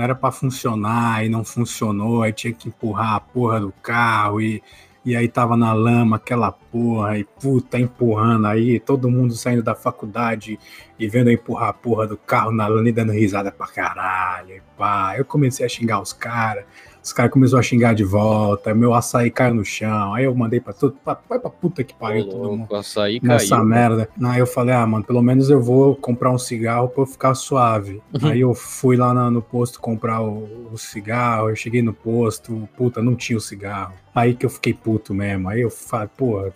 não era para funcionar e não funcionou, aí tinha que empurrar a porra do carro e, e aí tava na lama aquela porra e puta empurrando aí, todo mundo saindo da faculdade e vendo eu empurrar a porra do carro na lama e dando risada pra caralho. Pá, eu comecei a xingar os caras. Os caras começaram a xingar de volta, meu açaí caiu no chão. Aí eu mandei pra tudo, pra, vai pra puta que pariu todo mundo. Açaí Nessa caiu. merda. Aí eu falei, ah, mano, pelo menos eu vou comprar um cigarro pra eu ficar suave. Aí eu fui lá na- no posto comprar o, o cigarro, eu cheguei no posto, puta, não tinha o cigarro. Aí que eu fiquei puto mesmo. Aí eu falei, pô,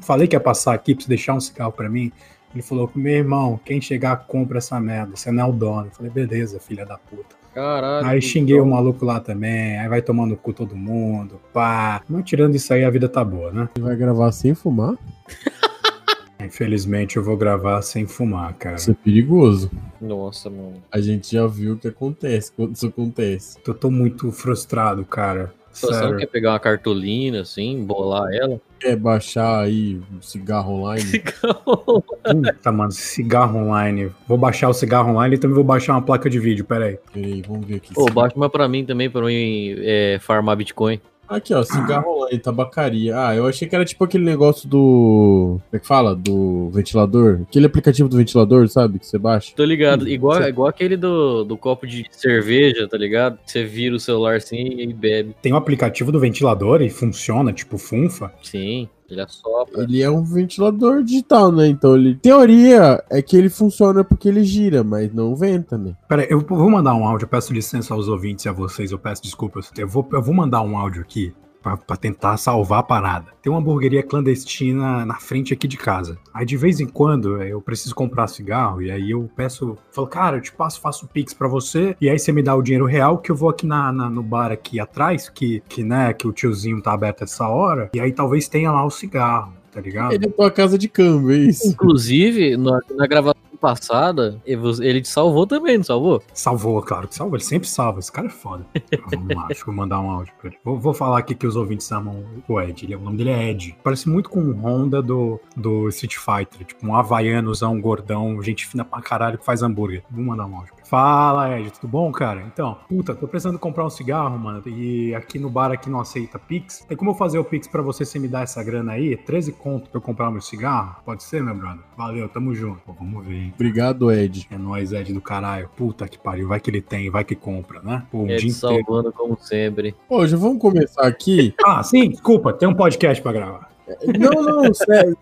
falei que ia passar aqui pra você deixar um cigarro pra mim. Ele falou, meu irmão, quem chegar compra essa merda, você não é o dono. Eu falei, beleza, filha da puta. Caralho. Aí xinguei o maluco lá também, aí vai tomando cu todo mundo, pá. Mas tirando isso aí, a vida tá boa, né? Você vai gravar sem fumar? Infelizmente eu vou gravar sem fumar, cara. Isso é perigoso. Nossa, mano. A gente já viu o que acontece quando isso acontece. Eu tô muito frustrado, cara. Situação quer pegar uma cartolina, assim, bolar ela. Quer baixar aí o cigarro online? Puta, mano, cigarro online. Vou baixar o cigarro online e também vou baixar uma placa de vídeo, peraí. Peraí, vamos ver aqui. Ô, baixa uma pra mim também, pra mim é, farmar Bitcoin. Aqui, ó, cigarro online, tabacaria. Ah, eu achei que era tipo aquele negócio do. Como é que fala? Do ventilador. Aquele aplicativo do ventilador, sabe? Que você baixa. Tô ligado. Hum, Igual, igual aquele do, do copo de cerveja, tá ligado? Você vira o celular assim e bebe. Tem um aplicativo do ventilador e funciona, tipo Funfa. Sim, ele assopra. Ele é um ventilador digital, né? Então ele. Teoria é que ele funciona porque ele gira, mas não venta, né? Peraí, eu vou mandar um áudio, eu peço licença aos ouvintes e a vocês, eu peço desculpas. Eu vou, eu vou mandar um áudio aqui pra, pra tentar salvar a parada. Tem uma hamburgueria clandestina na frente aqui de casa. Aí de vez em quando eu preciso comprar cigarro e aí eu peço, falo, cara, eu te passo, faço o Pix pra você e aí você me dá o dinheiro real que eu vou aqui na, na- no bar aqui atrás, que, que, né, que o tiozinho tá aberto essa hora, e aí talvez tenha lá o cigarro, tá ligado? Ele é tua casa de câmbio, é isso? Inclusive, na, na gravação passada, ele te salvou também, não salvou? Salvou, claro que salvou. Ele sempre salva. Esse cara é foda. Vamos lá, mandar um áudio pra ele. Vou, vou falar aqui que os ouvintes amam o Ed. Ele, o nome dele é Ed. Parece muito com o Honda do, do Street Fighter. Tipo, um havaianozão, gordão, gente fina pra caralho que faz hambúrguer. Vou mandar um áudio. Fala, Ed, tudo bom, cara? Então, puta, tô precisando comprar um cigarro, mano. E aqui no bar aqui não aceita Pix. Tem como eu fazer o Pix pra você, você me dar essa grana aí? 13 conto pra eu comprar meu cigarro? Pode ser, meu brother? Valeu, tamo junto. Pô, vamos ver, hein? Obrigado, Ed. É nóis, Ed do caralho. Puta que pariu. Vai que ele tem, vai que compra, né? Pô, um Ele dia te inteiro. salvando como sempre. Já vamos começar aqui. Ah, sim, desculpa, tem um podcast pra gravar. Não, não,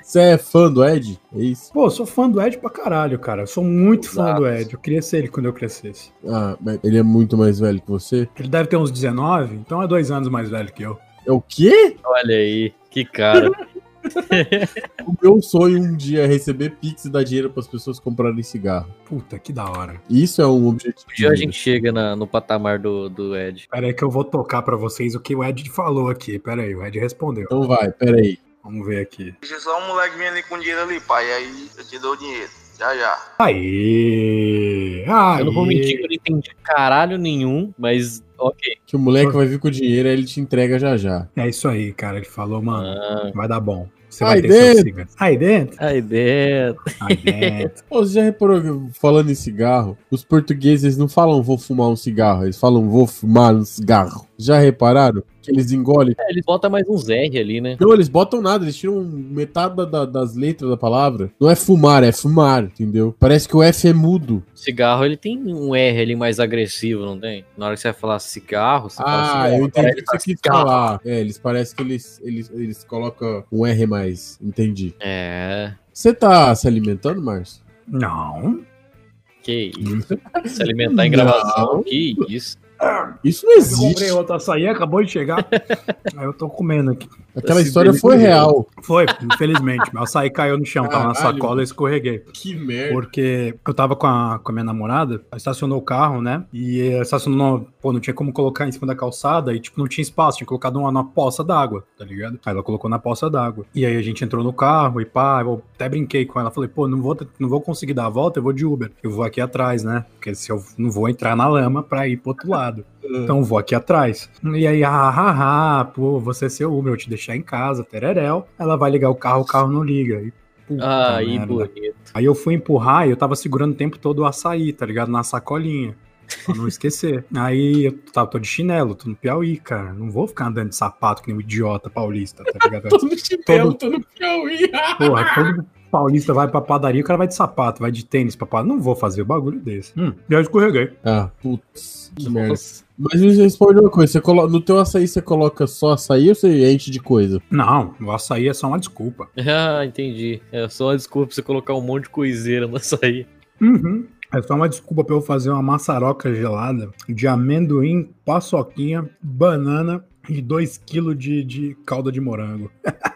você é fã do Ed? É isso? Pô, eu sou fã do Ed pra caralho, cara. Eu sou muito fã Exato. do Ed. Eu queria ser ele quando eu crescesse. Ah, mas ele é muito mais velho que você? Ele deve ter uns 19, então é dois anos mais velho que eu. É o quê? Olha aí, que cara. O meu sonho um dia é receber Pix e dar dinheiro para as pessoas comprarem cigarro. Puta, que da hora. Isso é um objetivo. Um dia a gente chega na- no patamar do, do Ed. Pera aí que eu vou tocar pra vocês o que o Ed falou aqui. Pera aí, o Ed respondeu. Então vai, peraí. Vamos ver aqui. Deixa só um moleque vir ali com dinheiro ali, pai. Aí eu te dou o dinheiro. Já, já. Aê! Aê! Eu não vou mentir que eu não entendi caralho nenhum, mas ok. Que o moleque vai vir com o dinheiro, aí ele te entrega já já. É isso aí, cara. Ele falou, mano, Ah, vai dar bom. Você Aí vai ter seu dentro. cigarro. Aí dentro? aí dentro. Aí dentro. Ô, você já reparou, que, falando em cigarro, os portugueses não falam vou fumar um cigarro, eles falam vou fumar um cigarro. Já repararam? Que eles engolem. É, eles botam mais uns R ali, né? Não, eles botam nada, eles tiram metade da- da- das letras da palavra. Não é fumar, é fumar, entendeu? Parece que o F é mudo. Cigarro, ele tem um R ali mais agressivo, não tem? Na hora que você vai falar cigarro, você fala Ah, cigarro, eu entendi o que tá você quis falar. É, eles parecem que eles, eles, eles colocam um R mais. Entendi. É, Você tá se alimentando, Márcio? Não. que isso. Se alimentar em gravação, que isso. Isso não Eu existe. comprei outro açaí, acabou de chegar. Aí eu tô comendo aqui. Aquela Esse história foi real. Foi, infelizmente. Meu açaí caiu no chão, tava na Caralho. sacola e escorreguei. Que merda. Porque eu tava com a, com a minha namorada, ela estacionou o carro, né? E estacionou, pô, não tinha como colocar em cima da calçada e, tipo, não tinha espaço, tinha colocado uma na poça d'água, tá ligado? Aí ela colocou na poça d'água. E aí a gente entrou no carro e pá, eu até brinquei com ela, falei, pô, não vou, não vou conseguir dar a volta, eu vou de Uber. Eu vou aqui atrás, né? Porque se eu não vou entrar na lama pra ir pro outro lado. Então eu vou aqui atrás. E aí, ah, ah, ah, pô, você é seu Uber, eu te deixar em casa, tereréu. Ela vai ligar o carro, o carro não liga. E, puta Aí, merda. bonito. Aí eu fui empurrar e eu tava segurando o tempo todo o açaí, tá ligado? Na sacolinha. Pra não esquecer. Aí eu tá, tô de chinelo, tô no Piauí, cara. Não vou ficar andando de sapato que nem um idiota paulista, tá ligado? Tô no chinelo, tô no Piauí. Porra, todo paulista vai pra padaria, o cara vai de sapato, vai de tênis pra padaria. Não vou fazer o bagulho desse. Hum, já escorreguei. Ah, putz, que merda. Mas me responde uma coisa, você colo... no teu açaí você coloca só açaí ou você enche de coisa? Não, o açaí é só uma desculpa. Ah, entendi. É só uma desculpa pra você colocar um monte de coiseira no açaí. Uhum. É só uma desculpa pra eu fazer uma maçaroca gelada de amendoim, paçoquinha, banana e 2kg de, de calda de morango.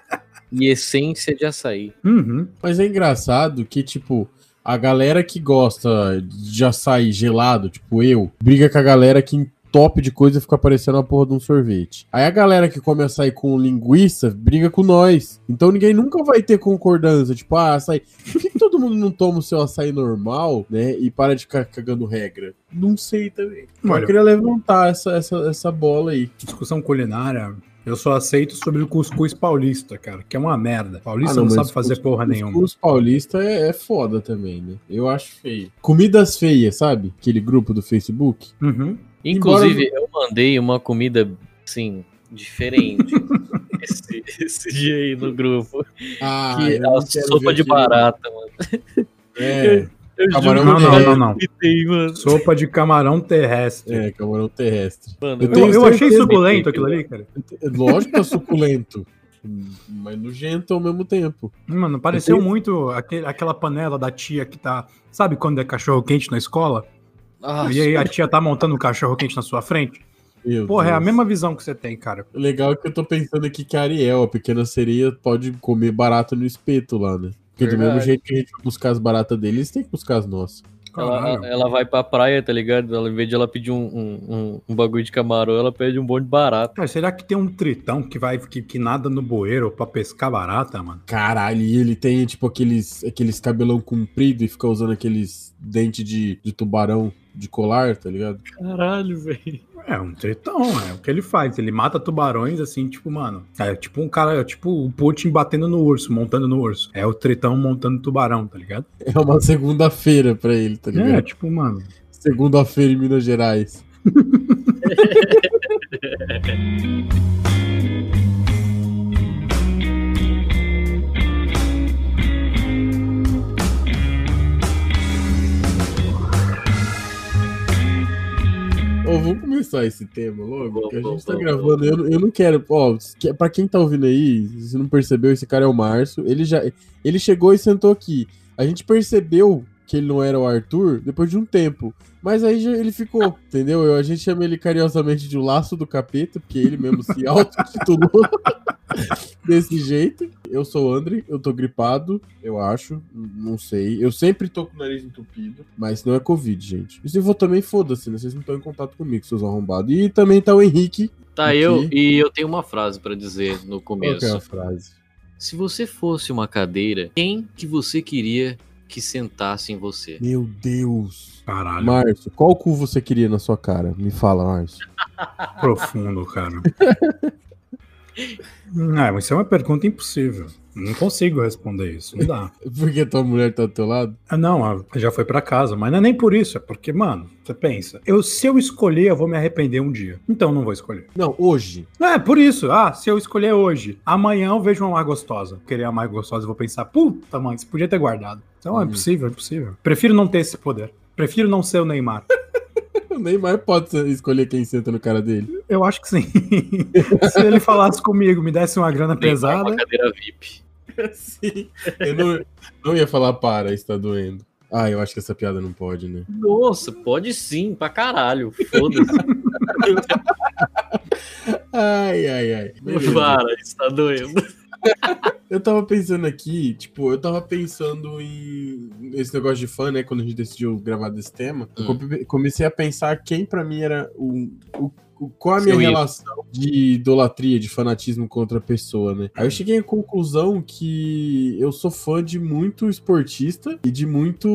E essência de açaí. Uhum. Mas é engraçado que, tipo, a galera que gosta de açaí gelado, tipo eu, briga com a galera que top de coisa fica parecendo a porra de um sorvete. Aí a galera que come açaí com linguiça briga com nós. Então ninguém nunca vai ter concordância. Tipo, ah, açaí. Por que, que todo mundo não toma o seu açaí normal, né? E para de ficar cagando regra? Não sei também. Olha- Eu queria levantar essa, essa, essa bola aí. Discussão culinária. Eu só aceito sobre o cuscuz paulista, cara, que é uma merda. Paulista Ah, não, não, sabe fazer porra nenhuma. Cuscuz paulista é, é foda também, né? Eu acho feio. Comidas feias, sabe? Aquele grupo do Facebook. Uhum. Inclusive, eu mandei uma comida, assim, diferente esse, esse dia aí no grupo. Ah, que é a sopa de barata, mano. É, Eu Camarão juro não, que não, não, não. Sopa de camarão terrestre. é, camarão terrestre. Mano, Eu Eu, eu achei suculento que- aquilo ali, cara. Lógico que é suculento, mas nojento ao mesmo tempo. Mano, pareceu Eu tenho- muito aquele, aquela panela da tia que tá. Sabe quando é cachorro quente na escola? Nossa, E aí a tia tá montando o cachorro quente na sua frente? Meu Porra, é a Deus. mesma visão que você tem, cara. O legal é que eu tô pensando aqui que a Ariel, a pequena sereia, pode comer barata no espeto lá, né? Porque do Verdade. mesmo jeito que a gente buscar as baratas deles, eles têm que buscar as nossas. ela, ela vai pra praia, tá ligado? Ela, em vez de ela pedir um, um, um- um bagulho de camarão, ela pede um monte de barata. Cara, será que tem um tritão que vai que, que nada no bueiro pra pescar barata, mano? Caralho, e ele tem, tipo, aqueles, aqueles cabelão comprido e fica usando aqueles dentes de, de tubarão de colar, tá ligado? Caralho, velho. É um tritão, é o que ele faz. Ele mata tubarões assim, tipo, mano. É tipo um cara, é tipo o Putin batendo no urso, montando no urso. É o tritão montando tubarão, tá ligado? É uma segunda-feira pra ele, tá É, ligado? tipo, mano. Segunda-feira em Minas Gerais. Ô, vamos começar esse tema logo, Vamos, porque a gente vamos, tá gravando. Eu, não- eu não quero. Ó, que- pra quem tá ouvindo aí, se não percebeu, esse cara é o Márcio. Ele já. Ele chegou e sentou aqui. A gente percebeu que ele não era o Arthur depois de um tempo. Mas aí já ele ficou, entendeu? Eu- A gente chama ele carinhosamente de o laço do capeta, porque ele mesmo se auto-titulou desse jeito. Eu sou o André, eu tô gripado, eu acho, não sei. Eu sempre tô com o nariz entupido, mas não é Covid, gente. E se for também, foda-se, né? Vocês não estão em contato comigo, seus arrombados. E também tá o Henrique. Tá, Aqui. eu e eu tenho uma frase pra dizer no Qual que é a começo. frase? Se você fosse uma cadeira, quem que você queria que sentasse em você? Meu Deus. Caralho, Márcio, qual cu você queria na sua cara? Me fala, Márcio. profundo, cara. É, mas isso é uma pergunta impossível. Não consigo responder isso, não dá. Porque tua mulher tá do teu lado? Ah, não, já foi pra casa, mas não é nem por isso, é porque, mano, você pensa, eu, se eu escolher, eu vou me arrepender um dia. Então não vou escolher. Não, hoje. É, por isso. Ah, se eu escolher hoje, amanhã eu vejo uma mais gostosa. Querer a mais gostosa, eu vou pensar, puta, mãe, você podia ter guardado. Então é Hum. impossível, é impossível. Prefiro não ter esse poder. Prefiro não ser o Neymar. O Neymar pode escolher quem senta no cara dele. Eu acho que sim. se ele falasse comigo, me desse uma grana Uma pesada. cadeira VIP. Sim. Eu não, não ia falar para, está doendo. Ah, eu acho que essa piada não pode, né? Nossa, pode sim, pra caralho. Foda-se. Ai, ai, ai. Beleza. Para, está doendo. Eu tava pensando aqui, tipo, eu tava pensando em esse negócio de fã, né? Quando a gente decidiu gravar desse tema, eu Hum. come- comecei a pensar quem pra mim era o o- qual a Seu minha ídolo. relação de idolatria, de fanatismo contra a pessoa, né? Aí eu cheguei à conclusão que eu sou fã de muito esportista e de muito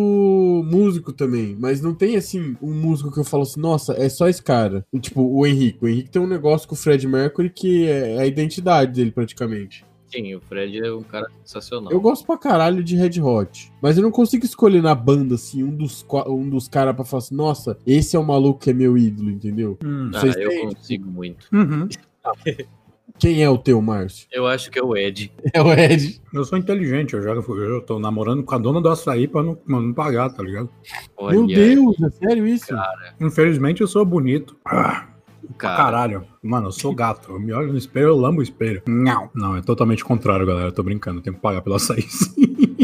músico também. Mas não tem, assim, um músico que eu falo assim, nossa, é só esse cara. Tipo, o Henrique. O Henrique tem um negócio com o Fred Mercury que é a identidade dele, praticamente. Sim, o Fred é um cara sensacional. Eu gosto pra caralho de Red Hot, mas eu não consigo escolher na banda, assim, um dos, um dos caras pra falar assim, nossa, esse é o maluco que é meu ídolo, entendeu? Hum. Ah, vocês eu têm? consigo muito. Uhum. Quem é o teu, Márcio? Eu acho que é o Ed. É o Ed. Eu sou inteligente, eu já eu tô namorando com a dona do açaí pra não, pra não pagar, tá ligado? Olha, Meu Deus, é sério isso? Infelizmente eu sou bonito. Ah, cara. caralho. Mano, eu sou gato. Eu me olho no espelho, eu lambo o espelho. Não. Não, é totalmente contrário, galera. Eu tô brincando. Eu tenho que pagar pelo açaí.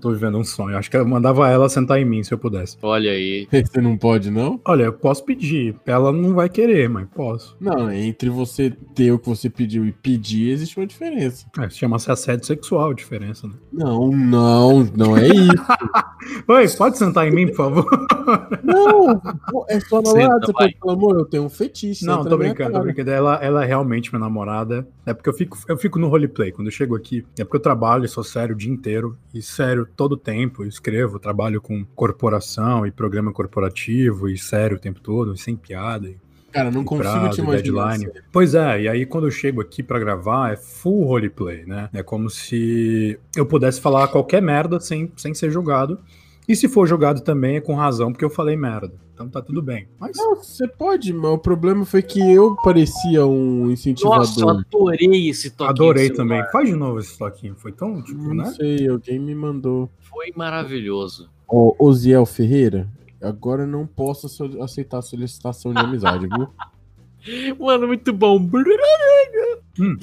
tô vivendo um sonho. Acho que eu mandava ela sentar em mim se eu pudesse. Olha aí. Você não pode, não? Olha, eu posso pedir. Ela não vai querer, mas posso. Não, entre você ter o que você pediu e pedir, existe uma diferença. É, chama-se assédio sexual a diferença, né? Não, não, não é isso. Oi, pode sentar em mim, por favor? Não, é sua namorada. Você pode falar, amor, eu tenho um fetiche. Não, tô brincando, tô brincando. Ela, ela é realmente minha namorada. É porque eu fico, eu fico no roleplay. Quando eu chego aqui, é porque eu trabalho e sou sério o dia inteiro. E sério todo o tempo. Eu escrevo, trabalho com corporação e programa corporativo. E sério o tempo todo, e sem piada. E Cara, não consigo prazo, te imaginar. deadline. sério. Pois é, e aí quando eu chego aqui pra gravar, é full roleplay, né? É como se eu pudesse falar qualquer merda sem, sem ser julgado. E se for julgado também é com razão, porque eu falei merda. Então tá tudo bem. Mas Não, você pode, mas o problema foi que eu parecia um incentivador. Nossa, adorei esse toque. adorei também. Faz de novo esse toquinho. Foi tão, tipo, Não né? sei, alguém me mandou. Foi maravilhoso. Ô, Oziel Ferreira, agora eu não posso so- aceitar a solicitação de amizade, viu? Mano, muito bom.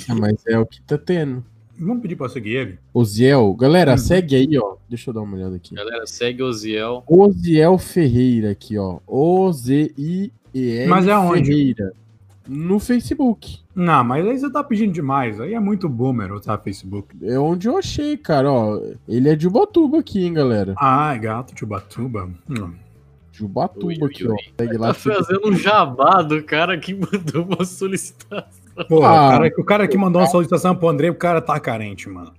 Ah, mas é o que tá tendo. Vamos pedir pra seguir ele? Oziel, galera, Uhum. segue aí, ó. Deixa eu dar uma olhada aqui. Galera, segue o Ziel. Oziel Ferreira aqui, ó. O-Z-I-E-L Mas é onde? Ferreira. No Facebook. Não, mas aí você tá pedindo demais. Aí é muito boomer, tá? Facebook. É onde eu achei, cara, ó. Ele é de Ubatuba aqui, hein, galera. Ah, é gato de Ubatuba. Hum. De Ubatuba Ui, ui, aqui, ui. ó. Segue lá. Tá fazendo um jabá do cara que mandou uma solicitação. Pô, Ah. o, cara, o cara que mandou uma solicitação pro André, o cara tá carente, mano.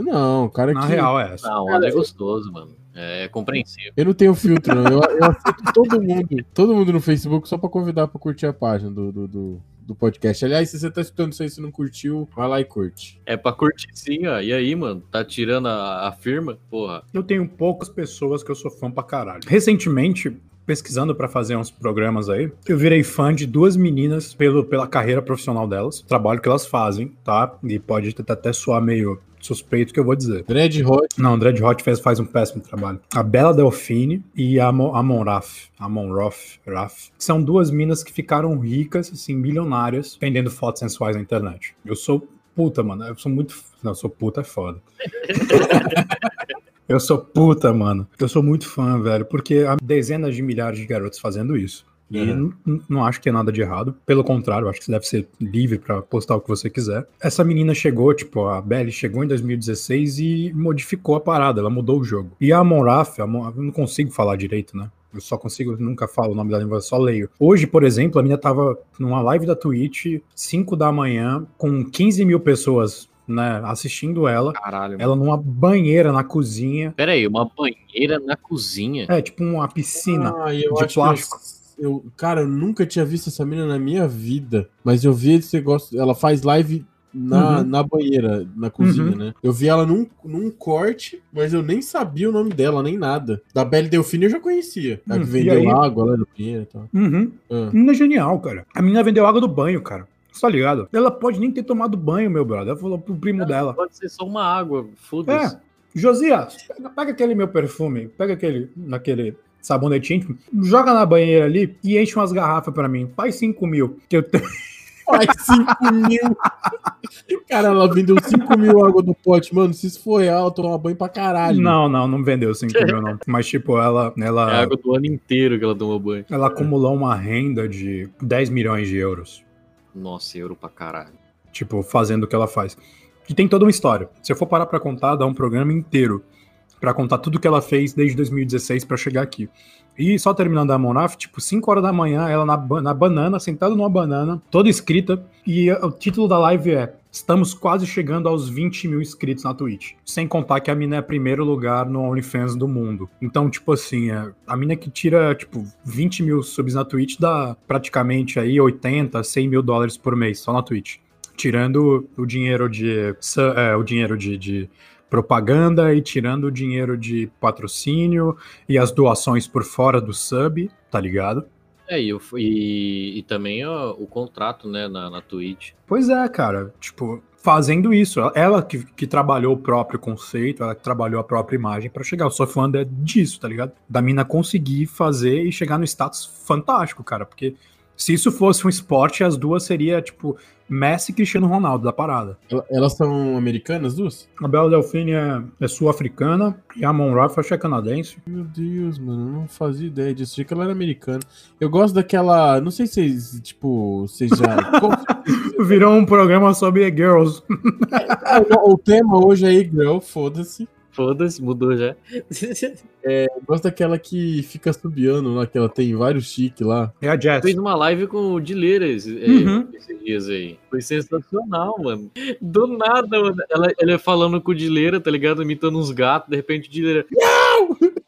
Não, cara Na que... real é essa. Não, o André é gostoso, mano. É compreensível. Eu não tenho filtro, não. Eu, eu aceito todo mundo. Todo mundo no Facebook só pra convidar pra curtir a página do, do, do, do podcast. Aliás, se você tá escutando isso aí e não curtiu, vai lá e curte. É pra curtir sim, ó. E aí, mano? Tá tirando a, a firma? Porra. Eu tenho poucas pessoas que eu sou fã pra caralho. Recentemente, pesquisando pra fazer uns programas aí, eu virei fã de duas meninas pelo, pela carreira profissional delas, o trabalho que elas fazem, tá? E pode até soar meio suspeito que eu vou dizer. Dread Hot. Não, Dread Hot fez, faz um péssimo trabalho. A Bela Delfine e a Amon, Amon Raf. Amon Raf, Raf. São duas minas que ficaram ricas, assim, milionárias, vendendo fotos sensuais na internet. Eu sou puta, mano. Eu sou muito. Não, eu sou puta é foda. Eu sou puta, mano. Eu sou muito fã, velho, porque há dezenas de milhares de garotos fazendo isso. E Uhum. não, não acho que é nada de errado. Pelo contrário, acho que você deve ser livre pra postar o que você quiser. Essa menina chegou, tipo, a Belly chegou em 2016 e modificou a parada, ela mudou o jogo. E a Monraf, eu não consigo falar direito, né? Eu só consigo, nunca falo o nome da língua, eu só leio. Hoje, por exemplo, a menina tava numa live da Twitch, 5 da manhã, com 15 mil pessoas, né, assistindo ela. Caralho. Ela numa banheira na cozinha. Pera aí, uma banheira na cozinha. É, tipo uma piscina. Ah, eu de acho plástico. que eu, eu- cara, eu nunca tinha visto essa mina na minha vida. Mas eu vi esse negócio. Ela faz live na, Uhum. na banheira, na cozinha, Uhum. né? Eu vi ela num, num corte, mas eu nem sabia o nome dela, nem nada. Da Belle Delfine eu já conhecia. A que Hum, e vendeu aí? água lá no banheiro e tal. Uhum. Ah. Menina é genial, cara. A menina vendeu água do banho, cara. Você tá ligado? Ela pode nem ter tomado banho, meu brother. Ela falou pro primo dela. Pode ser só uma água, foda-se. É, Josias, pega, pega aquele meu perfume, pega aquele, naquele sabonete íntimo, joga na banheira ali e enche umas garrafas pra mim. Faz 5 mil. Que eu tenho. Faz 5 mil. Cara, ela vendeu 5 mil água do pote. Mano, se isso for real, toma banho pra caralho. Não, não, não vendeu 5 mil, não. Mas, tipo, ela. É ela... a água do ano inteiro que ela toma banho. Ela acumulou uma renda de 10 milhões de euros. Nossa, euro pra caralho. tipo, fazendo o que ela faz. E tem toda uma história. Se eu for parar pra contar, dá um programa inteiro pra contar tudo que ela fez desde 2016 pra chegar aqui. E só terminando a Monaf, tipo, 5 horas da manhã, ela na, na banana, sentada numa banana, toda escrita, e o título da live é Estamos quase chegando aos 20 mil inscritos na Twitch. Sem contar que a mina é primeiro lugar no OnlyFans do mundo. Então, tipo assim, é, a mina que tira, tipo, 20 mil subs na Twitch dá praticamente aí 80, 100 mil dólares por mês, só na Twitch. tirando o dinheiro de é, o dinheiro de, de propaganda e tirando o dinheiro de patrocínio e as doações por fora do sub, tá ligado? É, e, e, e também ó, o contrato, né, na, na Twitch. Pois é, cara, tipo, fazendo isso, ela que, que trabalhou o próprio conceito, ela que trabalhou a própria imagem pra chegar. Eu sou fã disso, tá ligado? Da mina conseguir fazer e chegar no status fantástico, cara, porque se isso fosse um esporte, as duas seria tipo Messi e Cristiano Ronaldo da parada. Ela- Elas são americanas, duas? A Bela Delfine é, é sul-africana e a Mon Raf acho que é canadense. Meu Deus, mano, eu não fazia ideia disso. Achei que ela era americana. Eu gosto daquela. Não sei se vocês, tipo, vocês já. Virou um programa sobre girls. Ah, o, o tema hoje é girl, foda-se. Foda-se, mudou já. Eu gosto daquela que fica subiando lá, que ela tem vários chiques lá. É a Jess. Fez uma live com o Dileira esse- é, Uhum. esses dias aí. Foi sensacional, mano. Do nada, mano. Ela, ela falando com o Dileira, tá ligado? Imitando uns gatos, de repente o Dileira.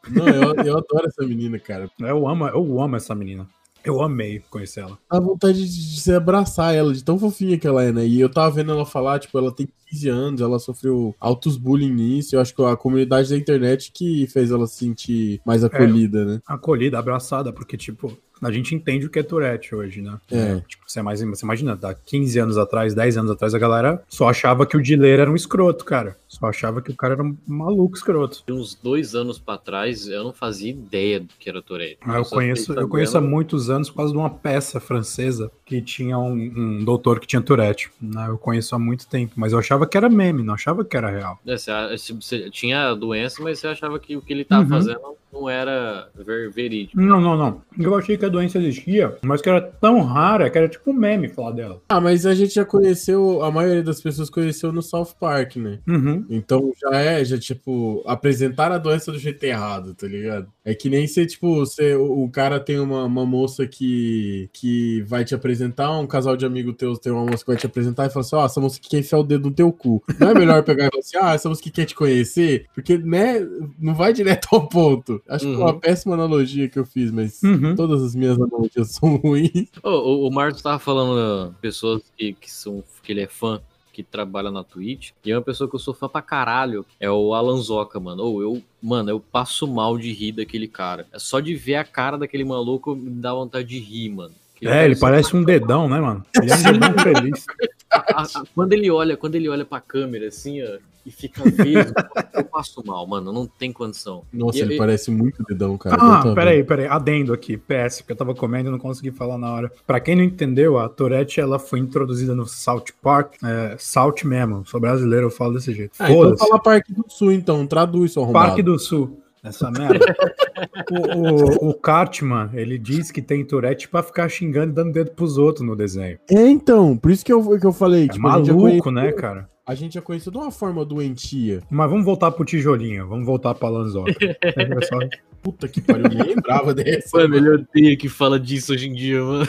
Não, eu, eu adoro essa menina, cara. Eu amo, eu amo essa menina. Eu amei conhecer ela. Dá vontade de, de se abraçar ela, de tão fofinha que ela é, né? E eu tava vendo ela falar, tipo, ela tem 15 anos, ela sofreu altos bullying nisso. Eu acho que a comunidade da internet que fez ela se sentir mais acolhida, né? Acolhida, abraçada, porque, tipo, a gente entende o que é Tourette hoje, né? É. Tipo, você, mais, você imagina, há 15 anos atrás, 10 anos atrás, a galera só achava que o Dileira era um escroto, cara. Só achava que o cara era um maluco escroto. De uns dois anos pra trás, eu não fazia ideia do que era Tourette. Ah, Eu só conheço, eu conheço há muitos anos por causa de uma peça francesa que tinha um, um doutor que tinha Tourette. né? Eu conheço há muito tempo, mas eu achava que era meme, não achava que era real. É, você, você- você tinha a doença, mas você achava que o que ele tava Uhum. fazendo não era ver, verídico. Não, não, não. Eu achei que a doença existia, mas que era tão rara que era tipo um meme falar dela. Ah, mas a gente já conheceu, a maioria das pessoas conheceu no South Park, né? Uhum. Então já é, já, tipo, apresentar a doença do jeito errado, tá ligado? É que nem ser, tipo, você, o, cara tem uma, uma moça que, que vai te apresentar, um casal de amigo teus tem uma moça que vai te apresentar e fala assim, ó, essa moça que quer enfiar o dedo no teu cu. Não é melhor pegar e falar assim, ah, essa moça que quer te conhecer? Porque, né, não vai direto ao ponto. Acho que é uma Uhum. péssima analogia que eu fiz, mas Uhum. todas as minhas analogias são ruins. Ô, o, o Marcos tava falando uh, pessoas que, que são que ele é fã que trabalha na Twitch. E é uma pessoa que eu sou fã pra caralho. É o Alan Zoca, mano. Ou eu, mano, eu passo mal de rir daquele cara. É só de ver a cara daquele maluco me dá vontade de rir, mano. Que É, ele parece um dedão, né, mano? Ele é um dedão feliz. a- a- quando ele olha, quando ele olha pra câmera assim, ó, e fica vesgo, eu passo mal, mano. Não tem condição. Nossa, E- ele e- parece muito dedão, cara. Ah, peraí, peraí. Adendo aqui. PS, porque eu tava comendo e não consegui falar na hora. Pra quem não entendeu, a Tourette, ela foi introduzida no South Park. É, South mesmo. Sou brasileiro, eu falo desse jeito. Ah, então fala Parque do Sul, então. Traduz, seu arrombado. Parque do Sul. Essa merda. o, o, o Cartman, ele diz que tem Tourette pra ficar xingando e dando dedo pros outros no desenho. É, então. Por isso que eu, que eu falei. É tipo, maluco, conheceu- né, cara? A gente já conheceu de uma forma doentia. Mas vamos voltar pro tijolinho. Vamos voltar pra Lanzoca. É só- Puta que pariu, eu nem lembrava dessa. Mano, ele odeia que fala disso hoje em dia, mano.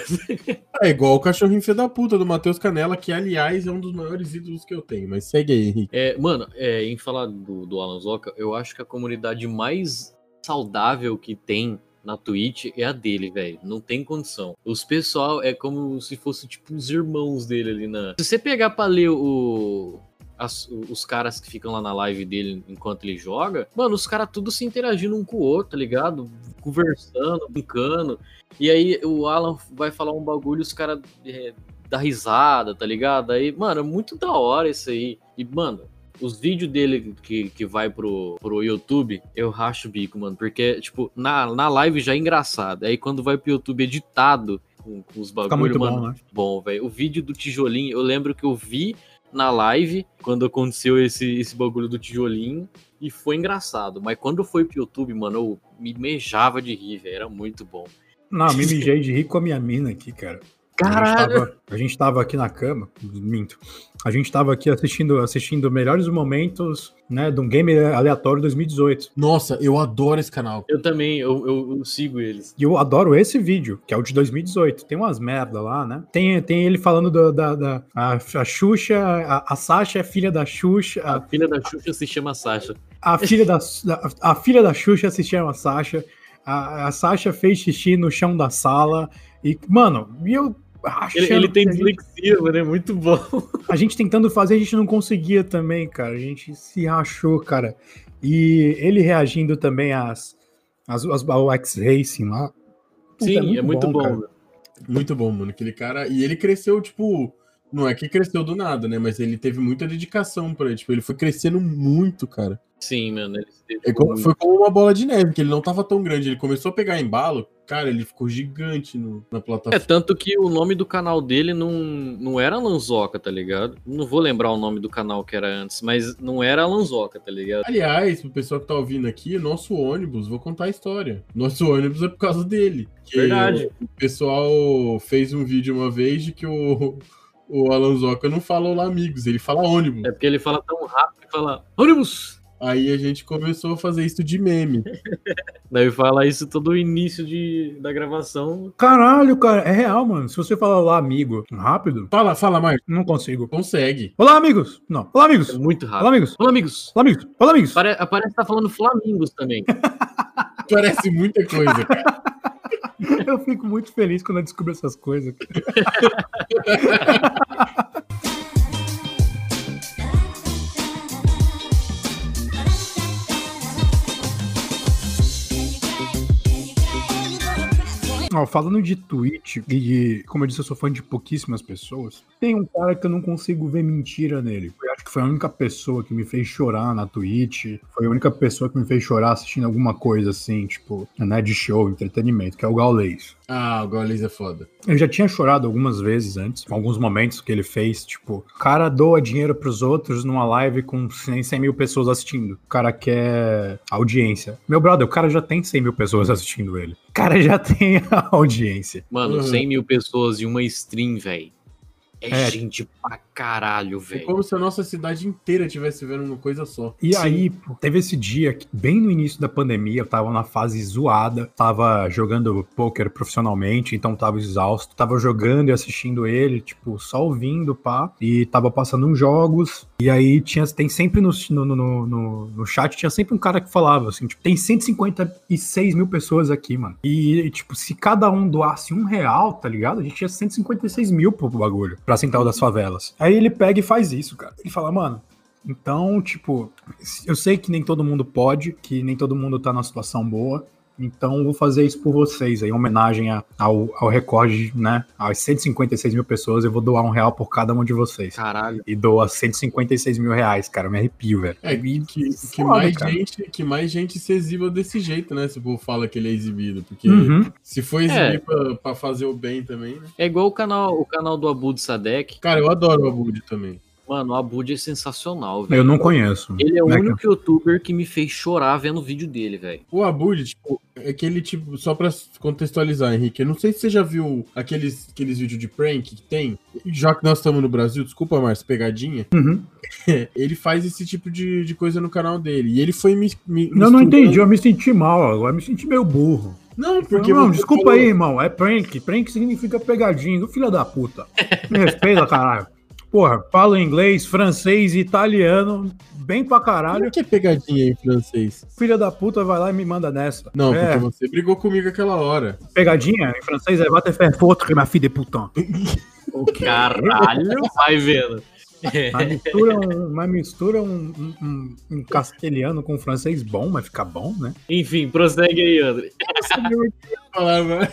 É igual o cachorrinho filho da puta do Matheus Canela, que aliás é um dos maiores ídolos que eu tenho. Mas segue aí, Henrique. É, mano, é, em falar do, do Alan Zoca, eu acho que a comunidade mais saudável que tem na Twitch é a dele, velho. Não tem condição. Os pessoal é como se fosse tipo os irmãos dele ali na. Se você pegar pra ler o. as- os caras que ficam lá na live dele enquanto ele joga, mano, os caras tudo se interagindo um com o outro, tá ligado? Conversando, brincando. E aí o Alan vai falar um bagulho, os caras é, dá risada, tá ligado? Aí, mano, é muito da hora isso aí. E, mano, os vídeos dele que, que vai pro, pro YouTube, eu racho o bico, mano. Porque, tipo, na, na live já é engraçado. Aí quando vai pro YouTube editado, com, com os bagulhos, muito mano, bom, né? bom, velho. O vídeo do tijolinho, eu lembro que eu vi na live quando aconteceu esse, esse bagulho do tijolinho e foi engraçado. Mas quando foi pro YouTube, mano, eu me mejava de rir, velho. Era muito bom. Não, me mijei de rir com a minha mina aqui, cara. A gente, Caralho! tava, a gente tava aqui na cama, minto. A gente tava aqui assistindo, assistindo melhores momentos, né, de um game aleatório 2018. Nossa, eu adoro esse canal. Eu também, eu, eu, eu sigo eles. E eu adoro esse vídeo, que é o de 2018. Tem umas merda lá, né? Tem, tem ele falando do- da, da a, a Xuxa, a, a Sasha é filha da Xuxa, A a, filha da Xuxa se chama Sasha. a filha da, da- a filha da Xuxa se chama Sasha. A, a Sasha fez xixi no chão da sala. E, mano, e eu. Ele, ele tem dislexia, mano, é muito bom. A gente tentando fazer, a gente não conseguia também, cara. A gente se rachou, cara. E ele reagindo também às, às, às ao X-Racing lá. Puta, Sim, é muito bom. cara. velho. Muito bom, mano. Aquele cara. E ele cresceu, tipo. Não é que cresceu do nada, né? Mas ele teve muita dedicação pra ele. Tipo, ele foi crescendo muito, cara. Sim, mano. É como- foi como uma bola de neve, que ele não tava tão grande. Ele começou a pegar embalo, cara, ele ficou gigante no- na É, plataforma. tanto que o nome do canal dele não, não era Lanzoca, tá ligado? Não vou lembrar o nome do canal que era antes, mas não era Lanzoca, tá ligado? Aliás, pro pessoal que tá ouvindo aqui, o nosso ônibus, vou contar a história. Nosso ônibus é por causa dele. Que Verdade. O pessoal fez um vídeo uma vez de que o, o Alanzoca não fala olá amigos, ele fala ônibus. É porque ele fala tão rápido que fala ônibus! Aí a gente começou a fazer isso de meme. Daí fala isso todo o início de, da gravação. Caralho, cara, é real, mano. Se você falar lá, amigo, rápido, Fala, fala, Marcos. não consigo. Consegue. Olá, amigos! Não. Olá, É amigos! muito Olá, rápido. amigos! Olá, amigos! Olá, amigos! Olá, amigos! Pare, parece que tá falando Flamingos também. Parece muita coisa, cara. Eu fico muito feliz quando eu descubro essas coisas. Ó, falando de Twitch, e como eu disse, eu sou fã de pouquíssimas pessoas, tem um cara que eu não consigo ver mentira nele. Eu acho que foi a única pessoa que me fez chorar na Twitch, foi a única pessoa que me fez chorar assistindo alguma coisa assim, tipo, né, de show, entretenimento, que é o Gaules. Ah, o Gaules é foda. Eu já tinha chorado algumas vezes antes, com alguns momentos que ele fez, tipo, o cara doa dinheiro pros outros numa live com 100, 100 mil pessoas assistindo. O cara quer audiência. Meu brother, o cara já tem 100 mil pessoas assistindo ele. O cara já tem a audiência. Mano, Uhum. 100 mil pessoas e uma stream, velho. É, É. gente pra caralho, É velho. como se a nossa cidade inteira estivesse vendo uma coisa só. E Sim. aí, teve esse dia que, bem no início da pandemia, eu tava na fase zoada, tava jogando poker profissionalmente, então tava exausto, tava jogando e assistindo ele, tipo, só ouvindo, pá, e tava passando uns jogos, e aí tinha, tem sempre no, no, no, no, no chat, tinha sempre um cara que falava, assim, tipo, tem 156 mil pessoas aqui, mano, e, tipo, se cada um doasse um real, tá ligado? A gente tinha 156 mil pro bagulho, pra Central das Favelas. Aí ele pega e faz isso, cara. Ele fala, mano, então, tipo, eu sei que nem todo mundo pode, que nem todo mundo tá numa situação boa. Então, eu vou fazer isso por vocês aí, em homenagem a- ao, ao recorde, né? Às 156 mil pessoas, eu vou doar um real por cada um de vocês. Caralho. E doa 156 mil reais, cara. Eu me arrepio, velho. É, que, que, Foda, mais cara. gente, que mais gente se exiba desse jeito, né? Se o povo fala que ele é exibido. Porque Uhum. se for exibir É. pra, pra fazer o bem também, né? É igual o canal, o canal do Abud Sadek. Cara, eu adoro o Abud também. Mano, o Abud é sensacional, velho. Eu não conheço. Ele é o Né, único youtuber que me fez chorar vendo o vídeo dele, velho. O Abud, tipo, é aquele tipo, só pra contextualizar, Henrique, eu não sei se você já viu aqueles, aqueles vídeos de prank que tem, já que nós estamos no Brasil, desculpa, Márcio, pegadinha, Uhum. ele faz esse tipo de, de coisa no canal dele, e ele foi me... me não misturando- entendi, eu me senti mal agora, me senti meio burro. Não, porque... não, você desculpa falou- aí, irmão. É prank. Prank significa pegadinha. Do filho da puta. Me respeita, caralho. Porra, falo inglês, francês e italiano bem pra caralho. que é pegadinha em francês? Filha da puta vai lá e me manda nessa. Não, é, porque você brigou comigo aquela hora. pegadinha em francês é va te faire foutre, ma fille de putain. O caralho, vai vendo. Mas mistura um, mas mistura um, um- um- castelhano com um francês bom, mas fica bom, né? Enfim, prossegue aí, André. Falar, né?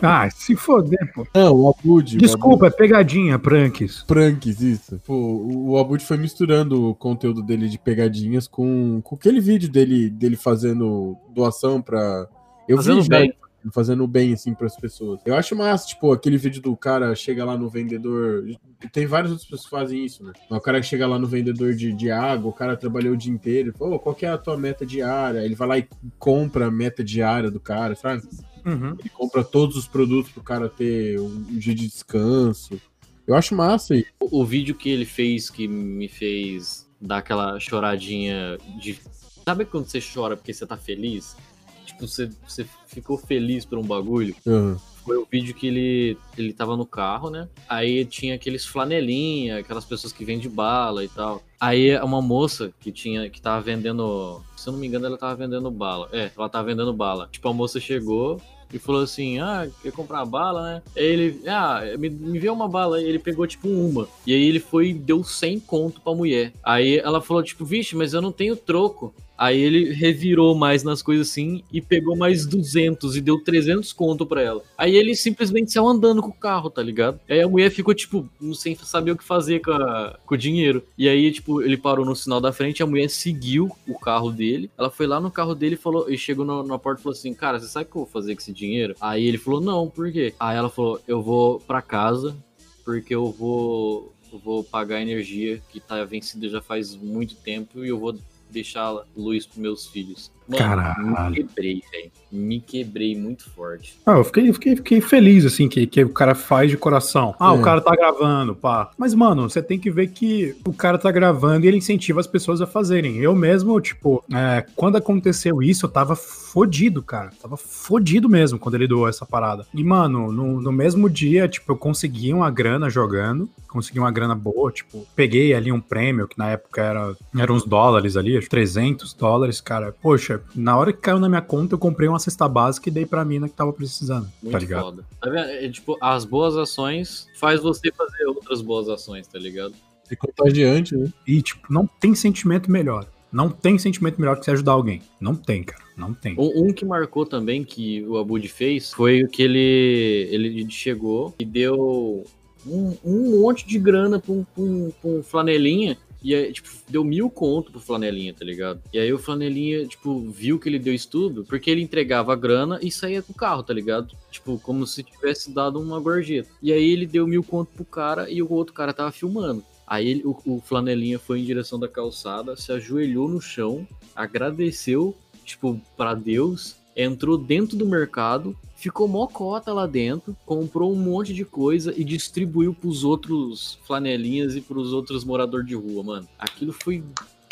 Ah, se foder, pô. Não, o Abud. o Desculpa, é pegadinha, pranks. pranks, isso. Pô, o o Abud foi misturando o conteúdo dele de pegadinhas com, com aquele vídeo dele, dele fazendo doação pra. Eu Fazendo vi bem. fazendo bem, assim, pras pessoas. Eu acho massa, tipo, aquele vídeo do cara chega lá no vendedor. Tem várias outras pessoas que fazem isso, né? O cara que chega lá no vendedor de, de água, o cara trabalhou o dia inteiro, ele fala, "Ô, qual que é a tua meta diária? Ele vai lá e compra a meta diária do cara, sabe? Uhum. Ele compra todos os produtos pro cara ter um, um dia de descanso. Eu acho massa aí. O, o vídeo que ele fez que me fez dar aquela choradinha de. Sabe quando você chora porque você tá feliz? Tipo, você, você ficou feliz por um bagulho? Aham. Foi o vídeo que ele, ele tava no carro, né? Aí tinha aqueles flanelinha, aquelas pessoas que vendem bala e tal. Aí uma moça que tinha, que tava vendendo, se eu não me engano, ela tava vendendo bala. É, ela tava vendendo bala. Tipo, a moça chegou e falou assim: Ah, quer comprar bala, né? Aí ele, ah, me, me vê uma bala. Aí ele pegou, tipo, uma. E aí ele foi e deu 100 conto pra mulher. Aí ela falou, tipo, vixe, mas eu não tenho troco. Aí ele revirou mais nas coisas assim e pegou mais 200 e deu 300 conto pra ela. Aí ele simplesmente saiu andando com o carro, tá ligado? Aí a mulher ficou, tipo, sem saber o que fazer com, a- com o dinheiro. E aí, tipo, ele parou no sinal da frente, a mulher seguiu o carro dele. Ela foi lá no carro dele falou, e chegou no- na porta e falou assim: Cara, você sabe o que eu vou fazer com esse dinheiro? Aí ele falou: Não, por quê? Aí ela falou: Eu vou pra casa porque eu vou. eu vou pagar a energia que tá vencida já faz muito tempo e eu vou deixar luz pros meus filhos. Mano, Caralho. me quebrei, velho. Me quebrei muito forte. Ah, eu fiquei, fiquei, fiquei feliz, assim, que, que o cara faz de coração. Ah, É. o cara tá gravando, pá. Mas, mano, você tem que ver que o cara tá gravando e ele incentiva as pessoas a fazerem. Eu mesmo, tipo, é, quando aconteceu isso, eu tava fodido, cara. Tava fodido mesmo quando ele doou essa parada. E, mano, no, no mesmo dia, tipo, eu consegui uma grana jogando. Consegui uma grana boa, tipo, peguei ali um prêmio, que na época era, era uns dólares ali, acho que 300 dólares, cara. Poxa, na hora que caiu na minha conta, eu comprei uma cesta básica e dei pra mina que tava precisando, Muito tá ligado? foda. Tá vendo? É, tipo, as boas ações faz você fazer outras boas ações, tá ligado? É contagiante, né? E, tipo, não tem sentimento melhor. Não tem sentimento melhor que você ajudar alguém. Não tem, cara. Não tem. Um, um que marcou também que o Abud fez foi o que ele, ele chegou e deu um, um monte de grana pra um, pra um- pra um flanelinha. E aí, tipo, deu mil conto pro flanelinha, tá ligado? E aí o flanelinha, tipo, viu que ele deu estudo, porque ele entregava a grana e saía com o carro, tá ligado? Tipo, como se tivesse dado uma gorjeta. E aí ele deu mil conto pro cara e o outro cara tava filmando. Aí ele- o, o flanelinha foi em direção da calçada, se ajoelhou no chão, agradeceu, tipo, pra Deus, entrou dentro do mercado, ficou mocota lá dentro, comprou um monte de coisa e distribuiu pros outros flanelinhas e pros outros moradores de rua, mano. Aquilo foi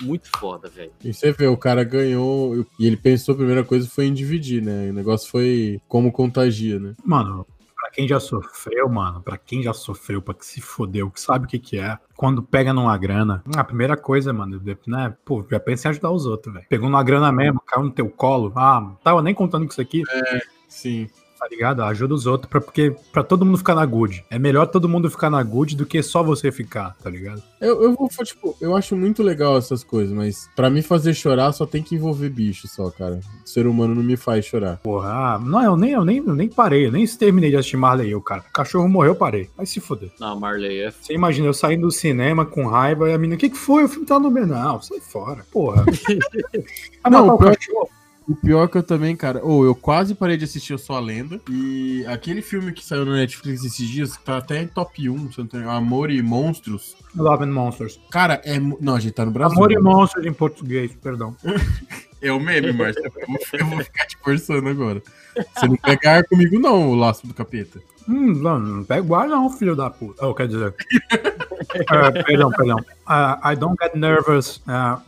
muito foda, velho. E você vê, o cara ganhou e ele pensou a primeira coisa foi em dividir, né? O negócio foi como contagia, né? Mano, pra quem já sofreu, mano, pra quem já sofreu, pra que se fodeu, que sabe o que que é, quando pega numa grana, a primeira coisa, mano, né, pô, já pensa em ajudar os outros, velho. Pegou numa grana mesmo, caiu no teu colo, ah, tava nem contando com isso aqui, Sim. Tá ligado? Ajuda os outros, pra, porque pra todo mundo ficar na good. É melhor todo mundo ficar na good do que só você ficar, tá ligado? Eu, eu vou, tipo, eu acho muito legal essas coisas, mas pra me fazer chorar só tem que envolver bicho só, cara. O ser humano não me faz chorar. Porra, ah, não, eu nem, eu nem, eu nem parei, eu nem terminei de assistir Marley, eu, cara. O cachorro morreu, eu parei. Vai se foder. Não, Marley é Você imagina eu saindo do cinema com raiva e a menina, o que, que foi? O filme tá no Não, sai fora. Porra. Vai Não, matar o pior- cachorro. O pior que eu também, cara, ou eu quase parei de assistir Eu Sou a Lenda. E aquele filme que saiu no Netflix esses dias, que tá até em top 1, se não Amor e Monstros. Love and Monsters. Cara, é. Não, a gente tá no Brasil. Amor e né? Monsters em português, perdão. É o meme, Márcio. Eu vou, ficar te forçando agora. Você não pega ar comigo, não, o laço do capeta. Hum, não, não pega guarda não, filho da puta. Oh, quer dizer... Uh, perdão, perdão. Uh, I don't get nervous. Uh,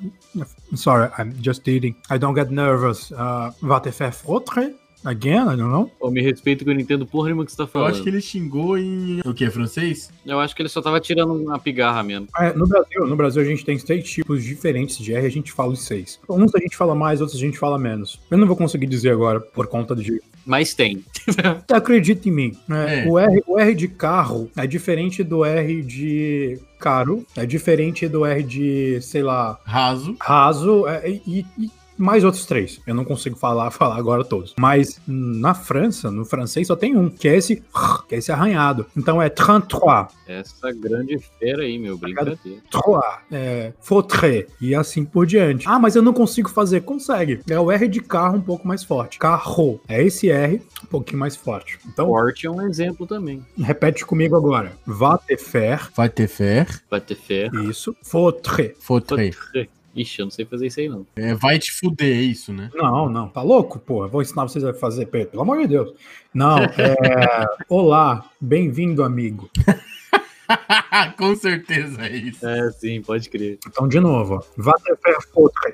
sorry, I'm just eating. I don't get nervous. Uh, wat est fait foutre? Again? I don't know. Eu me respeito que eu não entendo porra nenhuma que você tá Eu falando. acho que ele xingou em. O quê? Francês? Eu acho que ele só tava tirando uma pigarra mesmo. É, no Brasil, no Brasil a gente tem seis tipos diferentes de R, a gente fala os seis. Uns a gente fala mais, outros a gente fala menos. Eu não vou conseguir dizer agora por conta de. Mas tem. Acredite em mim. né? É. O, R, o R de carro é diferente do R de caro, é diferente do R de, sei lá, Raso. raso é, e, e mais outros três. Eu não consigo falar, falar agora todos. Mas na França, no francês, só tem um, que é esse, que é esse arranhado. Então é 33. Essa grande fera aí, meu, brincadeira. Trois, é, fautre, e assim por diante. Ah, mas eu não consigo fazer. Consegue. É o R de carro um pouco mais forte. Carro. É esse R um pouquinho mais forte. Então, Forte é um exemplo também. repete comigo agora. Va te faire. Vai ter fé. Vai Ixi, eu não sei fazer isso aí, não. É, vai te fuder, é isso, né? Não, não. Tá louco? Pô, vou ensinar vocês a fazer, Pedro. Pelo amor de Deus. Não, é... Olá, bem-vindo, amigo. Com certeza é isso. É, sim, pode crer. Então, de novo, ó.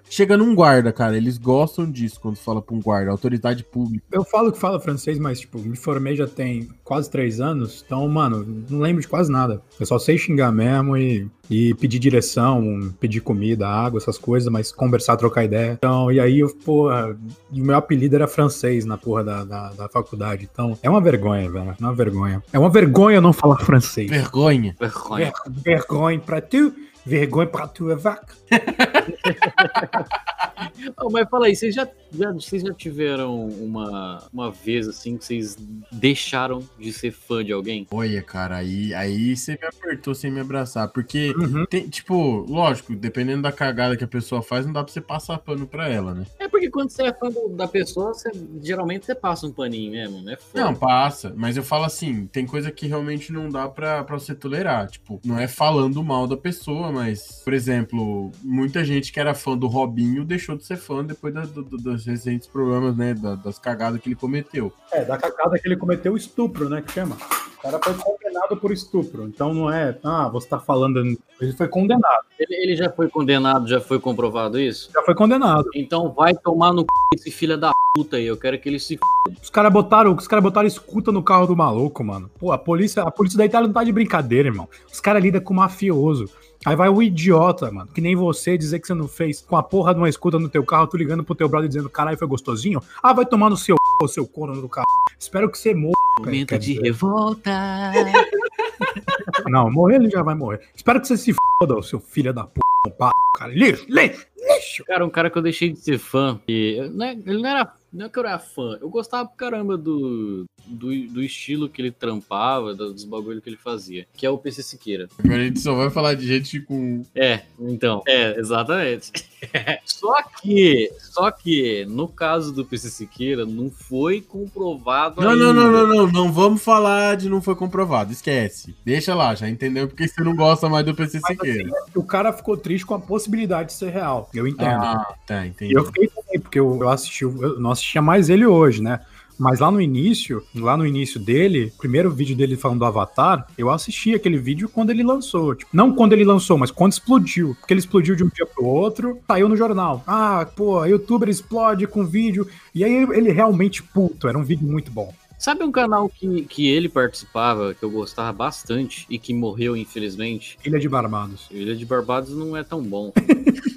Chega num guarda, cara. Eles gostam disso quando fala pra um guarda, autoridade pública. Eu falo que fala francês, mas, tipo, me formei já tem quase três anos. Então, mano, não lembro de quase nada. Eu só sei xingar mesmo e, e pedir direção, pedir comida, água, essas coisas, mas conversar, trocar ideia. Então, e aí, eu, porra, e o meu apelido era francês na porra da, da, da faculdade. Então, é uma vergonha, velho. É uma vergonha. É uma vergonha não falar francês. Vergonha. Vergonha. Ver- vergonha pra tu, vergonha pra tua vaca. Oh, mas fala aí, vocês já, já- vocês já tiveram uma, uma vez assim que vocês deixaram de ser fã de alguém? Olha, cara, aí, aí você me apertou sem me abraçar. Porque, Uhum. tem, tipo, lógico, dependendo da cagada que a pessoa faz, não dá pra você passar pano pra ela, né? É porque quando você é fã da pessoa, você, geralmente você passa um paninho mesmo, né? Foda. Não, passa. Mas eu falo assim, tem coisa que realmente não dá pra, pra você tolerar. Tipo, não é falando mal da pessoa, mas, por exemplo, muita gente que era fã do Robinho deixou de ser fã depois da- do- do- dos recentes problemas, né? da- das cagadas que ele cometeu. É, da cagada que ele cometeu estupro, né? Que chama. O cara foi condenado por estupro. Então não é, ah, você tá falando. Ele foi condenado. Ele, ele já foi condenado, já foi comprovado isso? Já foi condenado. Então vai tomar no c... esse filho da puta aí. Eu quero que ele se f... Os caras botaram, os cara botaram escuta no carro do maluco, mano. Pô, a polícia, a polícia da Itália não tá de brincadeira, irmão. Os caras lidam com mafioso. Aí vai o idiota, mano, que nem você dizer que você não fez com a porra de uma escuta no teu carro, tu ligando pro teu brother dizendo, caralho, foi gostosinho? Ah, vai tomar no seu c... seu corno do carro. Espero que você morra. Momento de dizer. revolta. Não, morrer ele já vai morrer. Espero que você se foda, seu filho da p, pá, cara. Lixo, lixo, lixo. Cara, um cara que eu deixei de ser fã, e, não é- ele não era. Não é que eu era fã, eu gostava pra caramba do, do, do estilo que ele trampava, dos bagulho que ele fazia, que é o PC Siqueira. Agora a gente só vai falar de gente com. É, então. É, exatamente. só que, só que, no caso do PC Siqueira, não foi comprovado Não, ainda. não, não, não, não. Não vamos falar de não foi comprovado. Esquece. Deixa lá, já entendeu porque você não gosta mais do PC Siqueira. O cara ficou triste com a possibilidade de ser real. Eu entendo. Ah, tá, entendi. E eu fiquei também, porque eu, eu assisti, eu não assistia mais ele hoje, né? Mas lá no início, lá no início dele, o primeiro vídeo dele falando do Avatar, eu assisti aquele vídeo quando ele lançou. Tipo, não quando ele lançou, mas quando explodiu. Porque ele explodiu de um dia pro outro, saiu no jornal. Ah, pô, youtuber explode com vídeo. E aí ele realmente puto, era um vídeo muito bom. Sabe um canal que, que ele participava, que eu gostava bastante e que morreu, infelizmente? Ilha de Barbados. Ilha de Barbados não é tão bom.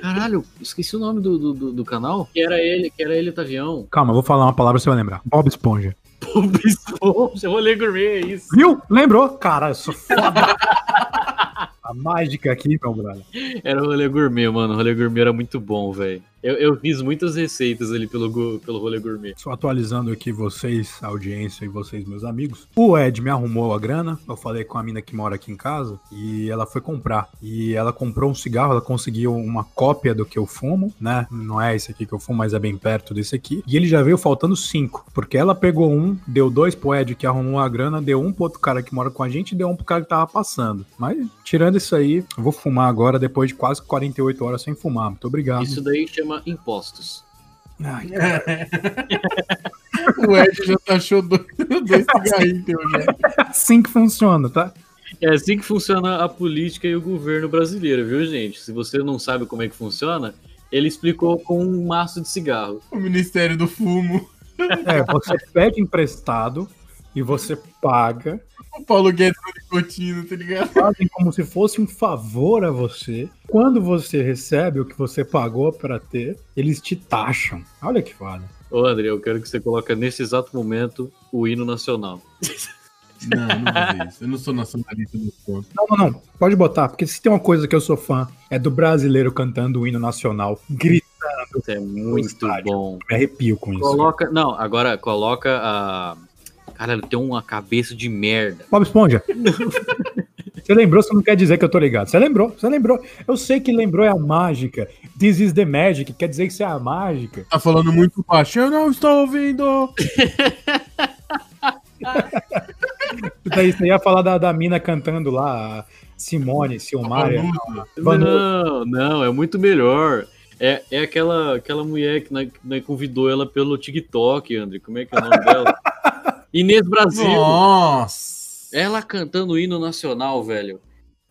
Caralho, esqueci o nome do, do, do- do canal. Que era ele, que era ele Tavião. Calma, eu vou falar uma palavra você vai lembrar. Bob Esponja. Bob Esponja, rolê gourmet, é isso. Viu? Lembrou? Cara, eu sou foda. A mágica aqui, meu brother. Era o rolê gourmet, mano. O rolê gourmet era muito bom, velho. Eu, eu fiz muitas receitas ali pelo, pelo rolê gourmet. Só atualizando aqui vocês, a audiência e vocês, meus amigos. O Ed me arrumou a grana. Eu falei com a mina que mora aqui em casa e ela foi comprar. E ela comprou um cigarro, ela conseguiu uma cópia do que eu fumo, né? Não é esse aqui que eu fumo, mas é bem perto desse aqui. E ele já veio faltando cinco, porque ela pegou um, deu dois pro Ed que arrumou a grana, deu um pro outro cara que mora com a gente e deu um pro cara que tava passando. Mas tirando isso aí, eu vou fumar agora depois de quase 48 horas sem fumar. Muito obrigado. Isso daí chama impostos. Ai, O Ed já taxou dois, dois cigarrinhos, então, já. é assim que funciona, tá? É assim que funciona a política e o governo brasileiro, viu, gente? Se você não sabe como é que funciona, ele explicou com um maço de cigarro. O Ministério do Fumo. É, você pede emprestado e você paga, O Paulo Guedes Nicotina, tá ligado? fazem como se fosse um favor a você. Quando você recebe o que você pagou pra ter, eles te taxam. Olha que foda. Ô, André, eu quero que você coloque nesse exato momento o hino nacional. Não, não vou ver isso. Eu não sou nacionalista do ponto. Não, não, não. Pode botar, porque se tem uma coisa que eu sou fã, é do brasileiro cantando o hino nacional. Grita, Isso é muito bom. me arrepio com isso. Coloca. Não, agora coloca a. Caralho, tem uma cabeça de merda. Bob Esponja. Você lembrou, você não quer dizer que eu tô ligado. Você lembrou, você lembrou. Eu sei que lembrou é a mágica. This is the magic, quer dizer que isso é a mágica. Tá falando muito baixo. Eu não estou ouvindo. Daí você ia falar da, da mina cantando lá, Simone, Silmária. Vanusa. Não, não, é muito melhor. É, é aquela, aquela mulher que nós convidou ela pelo TikTok, André. Como é que é o nome dela? Inês Brasil. Nossa. Ela cantando o hino nacional, velho.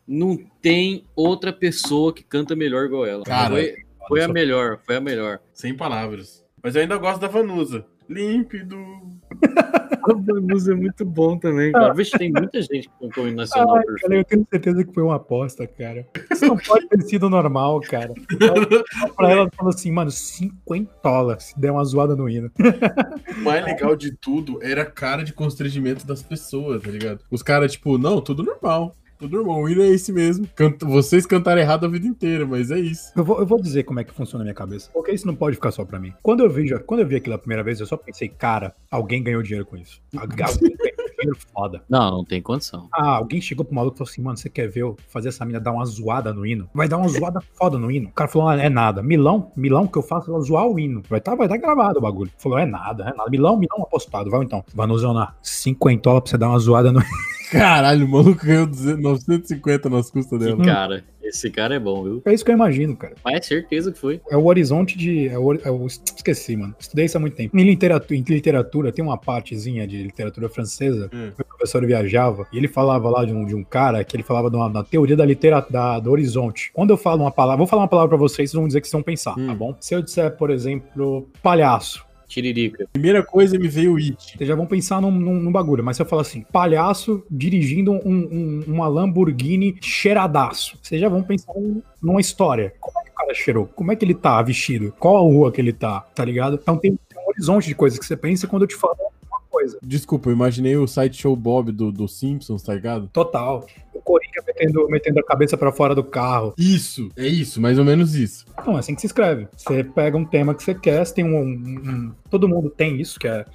Não tem outra pessoa que canta melhor igual ela. Cara, foi, foi a melhor, foi a melhor. Sem palavras. Mas eu ainda gosto da Vanusa. Límpido. Vanusa é muito bom também, cara. Vixe, tem muita gente que cantou o hino nacional Ai, perfeito. cara, eu tenho certeza que foi uma aposta, cara. Isso não pode ter sido normal, cara. Pra ela, falou assim, mano, 50 dólares se der uma zoada no hino. O mais legal de tudo era a cara de constrangimento das pessoas, tá ligado? Os caras, tipo, não, tudo normal. Tudo normal. O hino é esse mesmo. Canta- Vocês cantaram errado a vida inteira, mas é isso. Eu vou, eu vou dizer como é que funciona na minha cabeça. Porque isso não pode ficar só pra mim. Quando eu vi, já- quando eu vi aquilo a primeira vez, eu só pensei, cara, alguém ganhou dinheiro com isso. Alguém ganhou dinheiro foda. Não, não tem condição. Ah, alguém chegou pro maluco e falou assim, mano, você quer ver eu fazer essa mina dar uma zoada no hino? Vai dar uma zoada foda no hino. O cara falou, ah, é nada. Milão, Milão que eu faço ela zoar o hino. Vai tá, vai tá gravado o bagulho. Falou, é nada, é nada. Milão, Milão apostado. Vai então. Vanuzona, 50 dólares pra você dar uma zoada no Caralho, o maluco ganhou 200 950 nas custas Que dela. cara, esse cara é bom, viu? É isso que eu imagino, cara. Mas é certeza que foi. É o horizonte de. É o, é o- esqueci, mano. Estudei isso há muito tempo. Em literatura, em literatura tem uma partezinha de literatura francesa Hum. que o professor viajava e ele falava lá de um, de um cara que ele falava de uma, da teoria da literatura do horizonte. Quando eu falo uma palavra, vou falar uma palavra pra vocês, vocês vão dizer que vocês vão pensar, Hum. tá bom? Se eu disser, por exemplo, palhaço. Tiririca. Primeira coisa me veio o It. Vocês já vão pensar num, num- num bagulho, mas se eu falar assim, palhaço dirigindo um- um- uma Lamborghini cheiradaço, vocês já vão pensar num- numa história. Como é que o cara cheirou? Como é que ele tá vestido? Qual a rua que ele tá? Tá ligado? Então tem, tem um horizonte de coisas que você pensa quando eu te falo uma coisa. Desculpa, eu imaginei o Sideshow Bob do, do Simpsons, tá ligado? Total. O Coringa metendo, metendo a cabeça pra fora do carro. Isso, é isso, mais ou menos isso. Não, é assim que se escreve. Você pega um tema que você quer, você tem um, um- um- Todo mundo tem isso, que é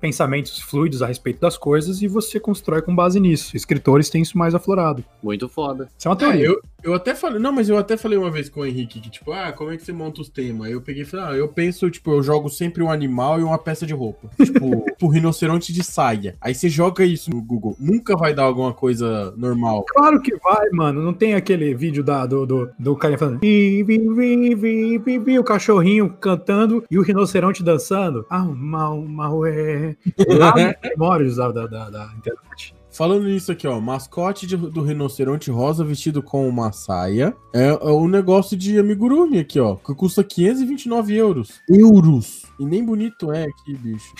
pensamentos fluidos a respeito das coisas, e você constrói com base nisso. Escritores têm isso mais aflorado. Muito foda. Isso é uma É, teoria. eu, eu até falei, não, mas eu até falei uma vez com o Henrique que, tipo, ah, como é que você monta os temas? Aí eu peguei e falei, ah, eu penso, tipo, eu jogo sempre um animal e uma peça de roupa. Tipo, tipo rinoceronte de saia. Aí você joga isso no Google. Nunca vai dar alguma coisa normal. Claro que vai, mano. Não tem aquele vídeo da, do, do, do carinha falando. "Bi, bi, bi, bi, bi, bi", o cachorrinho cantando e o rinoceronte dançando. Ah, mal, mal é. Lá primórdios da, da, da, da internet. Falando nisso aqui, ó, mascote de- do rinoceronte rosa vestido com uma saia. É, é um negócio de amigurumi aqui, ó, que custa 529 euros. Euros! E nem bonito é aqui, bicho.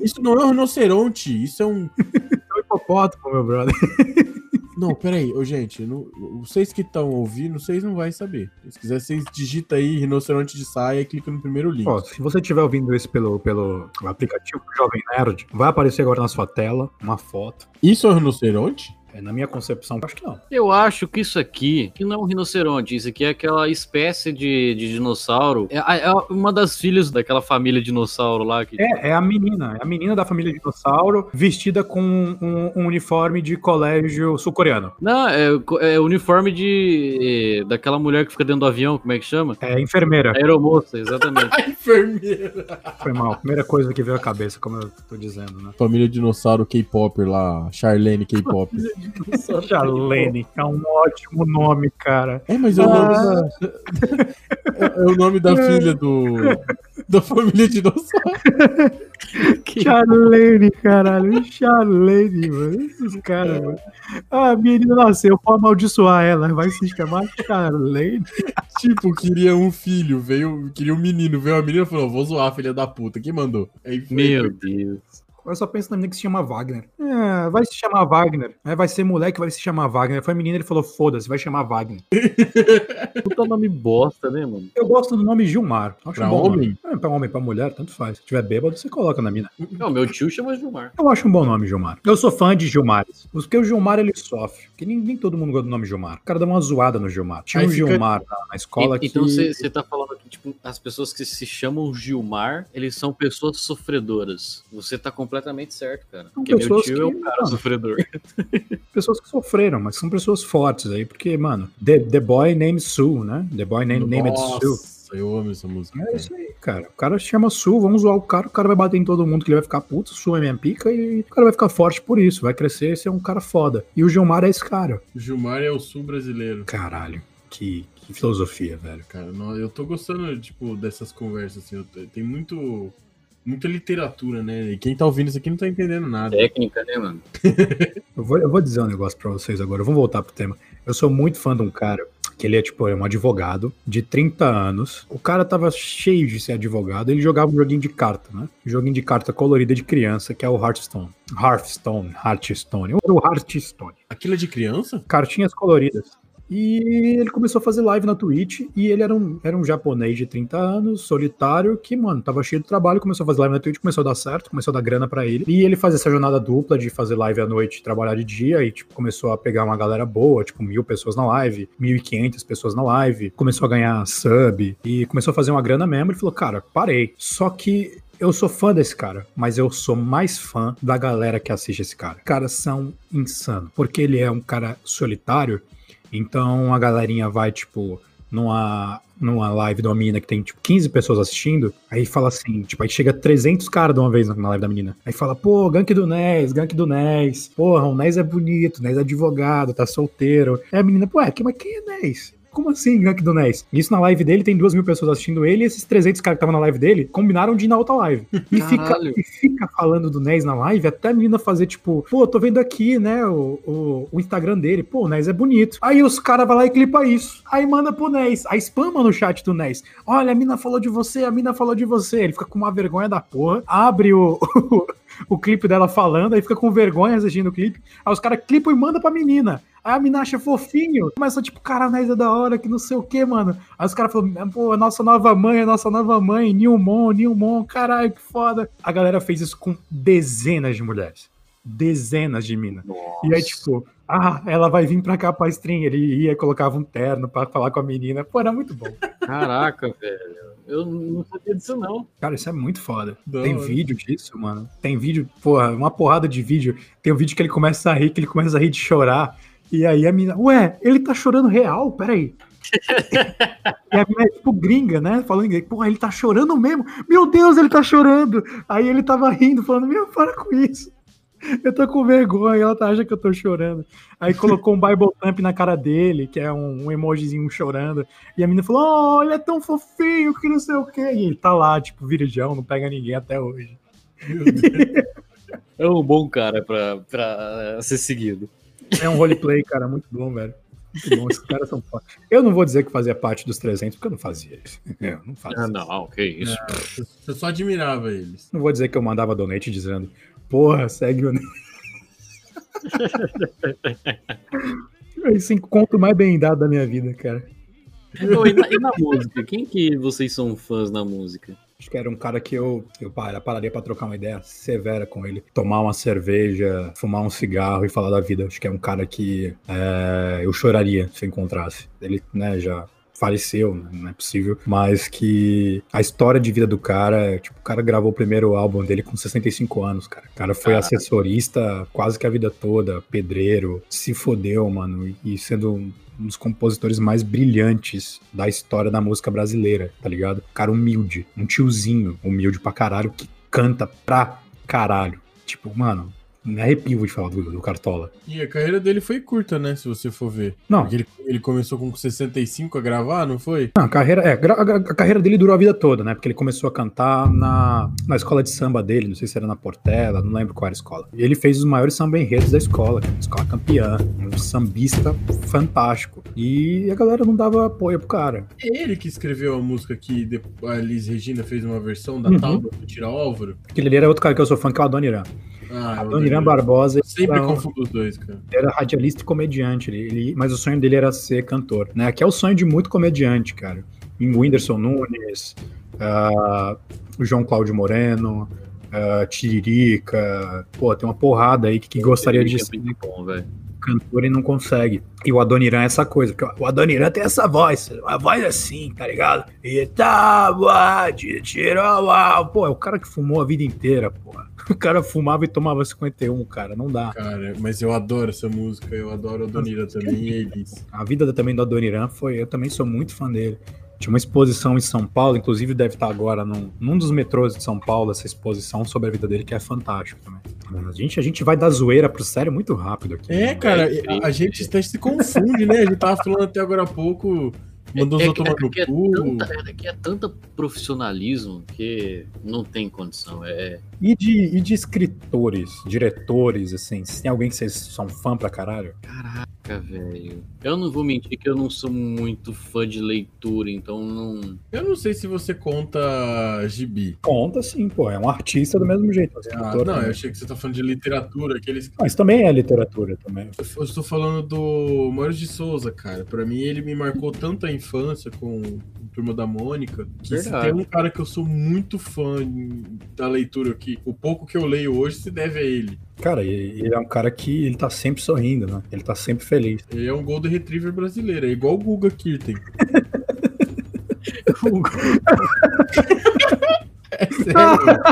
Isso não é um rinoceronte, isso é um É um hipopótamo, meu brother. Não, peraí, ô gente, não- vocês que estão ouvindo, vocês não vão saber. Se quiser, vocês digita aí rinoceronte de saia e clica no primeiro link. Ó, se você estiver ouvindo isso pelo, pelo aplicativo Jovem Nerd, vai aparecer agora na sua tela uma foto. Isso é um rinoceronte? É, na minha concepção, acho que não. Eu acho que isso aqui, que não é um rinoceronte, isso aqui é aquela espécie de, de dinossauro. É, a- é uma das filhas daquela família dinossauro lá que. É, é a menina. É a menina da família dinossauro vestida com um, um uniforme de colégio sul-coreano. Não, é, é o uniforme de. eh, daquela mulher que fica dentro do avião, como é que chama? É enfermeira. Aeromoça, exatamente. A enfermeira! Foi mal. Primeira coisa que veio à cabeça, como eu tô dizendo, né? Família dinossauro K-Popper lá, Charlene K-Pop. Charlene. É um ótimo nome, cara. É, mas é o nome da. É, é o nome da filha do. Da família dinossauro. Charlene, caralho. Charlene, mano. Esses caras, mano. Ah, a menina nasceu, pode amaldiçoar ela. Vai se chamar Charlene. Tipo, queria um filho, veio. Queria um menino, veio a menina e falou: vou zoar, filha da puta. Quem mandou? Aí foi- Meu Deus. Eu só penso na menina que se chama Wagner. É, vai se chamar Wagner. É, vai ser moleque, vai se chamar Wagner. Foi menina, ele falou: foda-se, vai chamar Wagner. Puta nome bosta, né, mano? Eu gosto do nome Gilmar. Acho Pra um bom homem? nome. É, pra homem, pra mulher, tanto faz. Se tiver bêbado, você coloca na mina. Não, meu tio chama Gilmar. Eu acho um bom nome, Gilmar. Eu sou fã de Gilmar. Porque o Gilmar, ele sofre. Porque nem, nem todo mundo gosta do nome Gilmar. O cara dá uma zoada no Gilmar. Tinha Aí um fica- Gilmar na, na escola E- que... Então você tá falando que, tipo, as pessoas que se chamam Gilmar, eles são pessoas sofredoras. Você tá completamente certo, cara. São Porque meu pessoas tio é um que- cara Não. sofredor. Pessoas que sofreram, mas são pessoas fortes aí. Porque, mano, The, the Boy Named Sue, né? The Boy Named, named Sue. Nossa, eu amo essa música. É cara. isso aí, cara. O cara chama Su, vamos zoar o cara, o cara vai bater em todo mundo que ele vai ficar puto, Su é minha pica e o cara vai ficar forte por isso, vai crescer e ser um cara foda. E o Gilmar é esse cara. O Gilmar é o sul brasileiro. Caralho, que, que filosofia, velho. Cara, eu tô gostando, tipo, dessas conversas, assim. tem muito. Muita literatura, né? E quem tá ouvindo isso aqui não tá entendendo nada. Técnica, né, mano? Eu vou, eu vou dizer um negócio pra vocês agora. Vamos voltar pro tema. Eu sou muito fã de um cara que ele é tipo é um advogado de 30 anos. O cara tava cheio de ser advogado. Ele jogava um joguinho de carta, né? Um joguinho de carta colorida de criança, que é o Hearthstone. Hearthstone, Hearthstone. O Hearthstone. Aquilo é de criança? Cartinhas coloridas. E ele começou a fazer live na Twitch e ele era um, era um japonês de 30 anos, solitário, que, mano, tava cheio de trabalho, começou a fazer live na Twitch, começou a dar certo, começou a dar grana pra ele. E ele faz essa jornada dupla de fazer live à noite e trabalhar de dia e, tipo, começou a pegar uma galera boa, tipo, mil pessoas na live, 1.500 pessoas na live, começou a ganhar sub e começou a fazer uma grana mesmo. Ele falou, cara, parei. Só que eu sou fã desse cara, mas eu sou mais fã da galera que assiste esse cara. Caras são insanos, porque ele é um cara solitário então a galerinha vai, tipo, numa, numa live de uma menina que tem, tipo, 15 pessoas assistindo, aí fala assim, tipo, aí chega 300 caras de uma vez na live da menina. Aí fala, pô, gank do Nes, gank do Nes. Porra, o Nes é bonito, o Nes é advogado, tá solteiro. Aí a menina, pô, é, mas quem é Nes? Como assim, gank do Nes? Isso na live dele, tem duas mil pessoas assistindo ele, e esses 300 caras que estavam na live dele combinaram de ir na outra live. E fica, e fica falando do Nes na live, até a menina fazer tipo, pô, tô vendo aqui, né, o, o, o Instagram dele, pô, o Nes é bonito. Aí os caras vão lá e clipa isso. Aí manda pro Nes, aí spama no chat do Nes. Olha, a mina falou de você, a mina falou de você. Ele fica com uma vergonha da porra, abre o. O clipe dela falando, aí fica com vergonha assistindo o clipe. Aí os caras clipam e mandam pra menina. Aí a mina acha fofinho. Começa tipo, cara, Nes é da hora, que não sei o que, mano. Aí os caras falam, pô, é nossa nova mãe, é nossa nova mãe, Newmon, Newmon, caralho, que foda. A galera fez isso com dezenas de mulheres. Dezenas de minas. E aí, tipo, ah, ela vai vir pra cá pra stream. Ele ia, colocava um terno pra falar com a menina. Pô, era muito bom. Caraca, velho. Eu não sabia disso, não. Cara, isso é muito foda. Da Tem hora. vídeo disso, mano. Tem vídeo, porra, uma porrada de vídeo. Tem um vídeo que ele começa a rir, que ele começa a rir de chorar. E aí a menina, ué, ele tá chorando real? Peraí. e a menina é tipo gringa, né? Falando inglês. Porra, ele tá chorando mesmo? Meu Deus, ele tá chorando. Aí ele tava rindo, falando, meu, para com isso. Eu tô com vergonha, ela tá acha que eu tô chorando. Aí colocou um Bible Thump na cara dele, que é um, um emojizinho chorando. E a menina falou: Oh, ele é tão fofinho que não sei o quê. E ele tá lá, tipo, virijão, não pega ninguém até hoje. É um bom cara pra, pra ser seguido. É um roleplay, cara, muito bom, velho. Muito bom, esses caras são foda. Eu não vou dizer que fazia parte dos 300, porque eu não fazia isso. Eu não fazia. Ah, não, que isso. Você só admirava eles. Não vou dizer que eu mandava donate dizendo, porra, segue o. Esse encontro mais bem dado da minha vida, cara. Não, e, na, e na música? Quem que vocês são fãs na música? Acho que era um cara que eu, eu para- pararia pra trocar uma ideia severa com ele. Tomar uma cerveja, fumar um cigarro e falar da vida. Acho que é um cara que é, eu choraria se eu encontrasse. Ele, né, já faleceu, né, não é possível. Mas que a história de vida do cara, é, tipo, o cara gravou o primeiro álbum dele com 65 anos, cara. O cara foi Caralho. assessorista quase que a vida toda, pedreiro, se fodeu, mano. E sendo um um dos compositores mais brilhantes da história da música brasileira, tá ligado? Cara humilde, um tiozinho humilde pra caralho que canta pra caralho. Tipo, mano, me arrepio de falar do, do Cartola. E a carreira dele foi curta, né? Se você for ver. Não. Porque ele, ele começou com 65 a gravar, não foi? Não, a carreira, é, a, a carreira dele durou a vida toda, né? Porque ele começou a cantar na, na escola de samba dele, não sei se era na Portela, não lembro qual era a escola. E ele fez os maiores samba enredos da escola, cara, escola campeã, um sambista fantástico. E a galera não dava apoio pro cara. É ele que escreveu a música que a Liz Regina fez uma versão da Uhum. Talba do Tira Álvaro. Aquele ali era outro cara que eu sou fã, que é o Adoniran. Ah, lembro. Barbosa, Eu sempre era um- confundo os dois, cara. Ele era radialista e comediante, ele, ele- mas o sonho dele era ser cantor, né? Que é o sonho de muito comediante, cara. Em Whindersson Nunes, ah, o João Cláudio Moreno, ah, Tiririca, pô, tem uma porrada aí que, que gostaria de É ser bom, velho. Cantor e não consegue. E o Adoniran é essa coisa, porque o Adoniran tem essa voz, uma voz assim, tá ligado? E tava de tirau, pô, é o cara que fumou a vida inteira, pô. O cara fumava e tomava 51, cara, não dá. Cara, mas eu adoro essa música, eu adoro a Donira também eles. A vida também do Adoniran foi. Eu também sou muito fã dele. Tinha uma exposição em São Paulo, inclusive deve estar agora num, num dos metrôs de São Paulo, essa exposição sobre a vida dele, que é fantástico também. A gente, a gente vai da zoeira pro sério muito rápido aqui. É, né? cara, É a, a gente até se confunde, né? A gente tava falando até agora há pouco Mandou É que- tomar é no é cu. tanta, é que é tanta profissionalismo que não tem condição. É, E de, e de escritores, diretores, assim, se tem alguém que vocês são fã pra caralho? Caraca, velho. Eu não vou mentir que eu não sou muito fã de leitura, então não. Eu não sei se você conta gibi. Conta sim, pô, é um artista do mesmo jeito. um Ah, não, também. eu achei que você tá falando de literatura, aqueles. Mas também é literatura também. Eu estou falando do Maurício de Souza, cara. Pra mim, ele me marcou tanto a infância com o Turma da Mônica, que se Verdade. tem um cara que eu sou muito fã da leitura aqui, o pouco que eu leio hoje se deve a ele. Cara, ele é um cara que ele tá sempre sorrindo, né? Ele tá sempre feliz. Ele é um Golden Retriever brasileiro, é igual o Guga Kirten. é sério.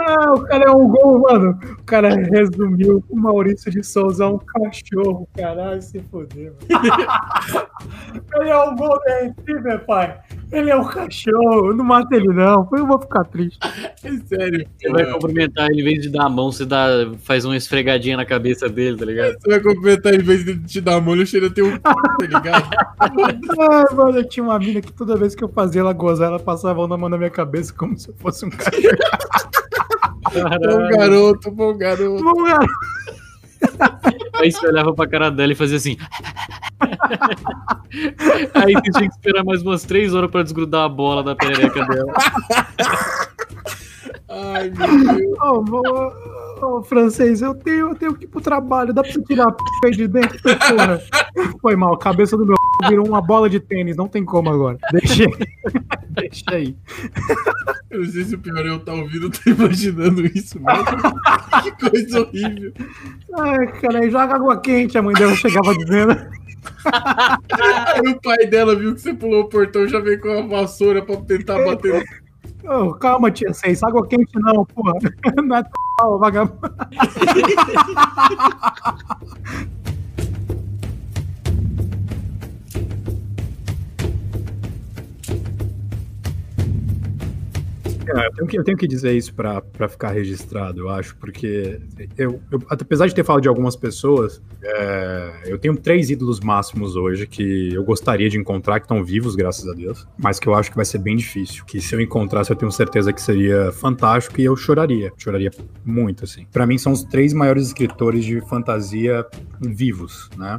Ah, o cara é um gol, mano. O cara resumiu o Maurício de Souza é um cachorro, caralho, se fodeu. ele é um gol da Retriever, pai. Ele é um cachorro, não mata ele não, eu vou ficar triste. É sério. Você vai cumprimentar ele, em vez de dar a mão, você dá, faz uma esfregadinha na cabeça dele, tá ligado? Você vai completar em vez de te dar molho, cheira teu c, tá ligado? Ai, mano, eu tinha uma mina que toda vez que eu fazia ela gozar, ela passava a mão na mão na minha cabeça como se eu fosse um cachorro. Bom garoto, bom garoto. Bom, cara, Aí você olhava pra cara dela e fazia assim. Aí você tinha que esperar mais umas três horas pra desgrudar a bola da perereca dela. Ai, meu Deus. Ô, ô, ô, francês, eu tenho, eu tenho que ir pro trabalho, dá pra você tirar a p de dentro, porra. Foi mal, cabeça do meu virou uma bola de tênis, não tem como agora. Deixa aí. Deixa aí. Eu não sei se o pior é eu estar ouvindo, eu tô imaginando isso mesmo. que coisa horrível. Ai, cara, aí joga água quente, a mãe dela chegava dizendo. Aí o pai dela viu que você pulou o portão já veio com a vassoura pra tentar bater. Ô, calma, tia Seis, água quente não, porra. Não é tal, vagabundo. É, eu, tenho que, eu tenho que dizer isso pra ficar registrado, eu acho, porque eu, eu- apesar de ter falado de algumas pessoas, é, eu tenho três ídolos máximos hoje que eu gostaria de encontrar, que estão vivos, graças a Deus, mas que eu acho que vai ser bem difícil. Que se eu encontrasse, eu tenho certeza que seria fantástico e eu choraria. Choraria muito, assim. Pra mim, são os três maiores escritores de fantasia vivos, né?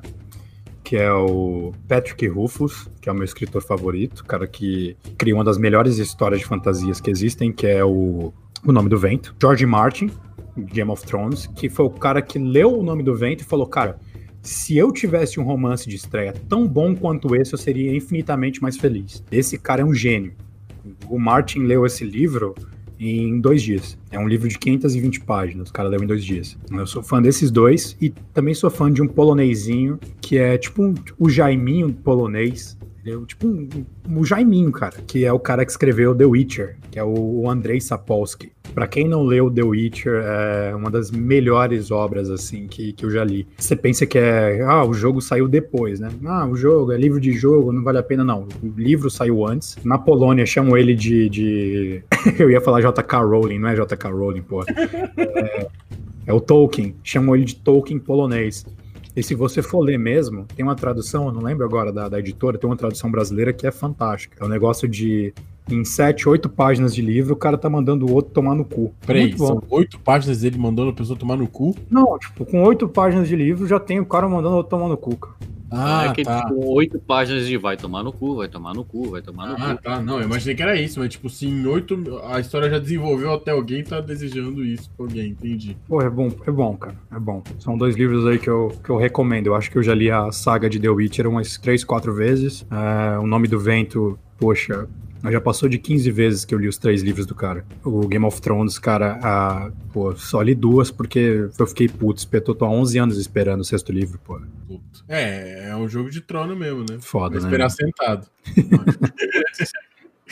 Que é o Patrick Rufus, que é o meu escritor favorito, cara que cria uma das melhores histórias de fantasias que existem, que é o O Nome do Vento. George Martin, Game of Thrones, que foi o cara que leu O Nome do Vento e falou, cara, se eu tivesse um romance de estreia tão bom quanto esse, eu seria infinitamente mais feliz. Esse cara é um gênio. O Martin leu esse livro em dois dias. É um livro de 520 páginas, o cara leu em dois dias. Eu sou fã desses dois e também sou fã de um polonesinho que é tipo um, o Jaiminho polonês. Tipo um, um, o Jaiminho, cara, que é o cara que escreveu The Witcher, que é o, o Andrei Sapolsky. Pra quem não leu The Witcher, é uma das melhores obras, assim, que, que eu já li. Você pensa que é, ah, o jogo saiu depois, né? Ah, o jogo, é livro de jogo, não vale a pena, não. O livro saiu antes. Na Polônia chamam ele de. de... eu ia falar JK Rowling, não é JK Rowling, porra. É, é o Tolkien, chamam ele de Tolkien polonês. E se você for ler mesmo, tem uma tradução, eu não lembro agora da, da editora, tem uma tradução brasileira que é fantástica. É um negócio de. Em sete, oito páginas de livro, o cara tá mandando o outro tomar no cu. Peraí, Muito bom. são oito páginas dele mandando a pessoa tomar no cu? Não, tipo, com oito páginas de livro já tem o cara mandando o outro tomar no cu. cara. Ah, é que tá. tipo, oito páginas de vai tomar no cu, vai tomar no cu, vai tomar no Ah, cu. tá. Não, eu imaginei que era isso, mas tipo, se em oito a história já desenvolveu até alguém tá desejando isso pra alguém, entendi. Pô, é bom, é bom, cara. É bom. São dois livros aí que eu, que eu recomendo. Eu acho que eu já li a saga de The Witcher umas três, quatro vezes. É, o Nome do Vento, poxa, já passou de 15 vezes que eu li os três livros do cara. O Game of Thrones, cara, a, pô, só li duas porque eu fiquei puto. Eu tô há 11 anos esperando o sexto livro, pô. Puto. É, é um jogo de trono mesmo, né? Foda, Vai né? esperar sentado.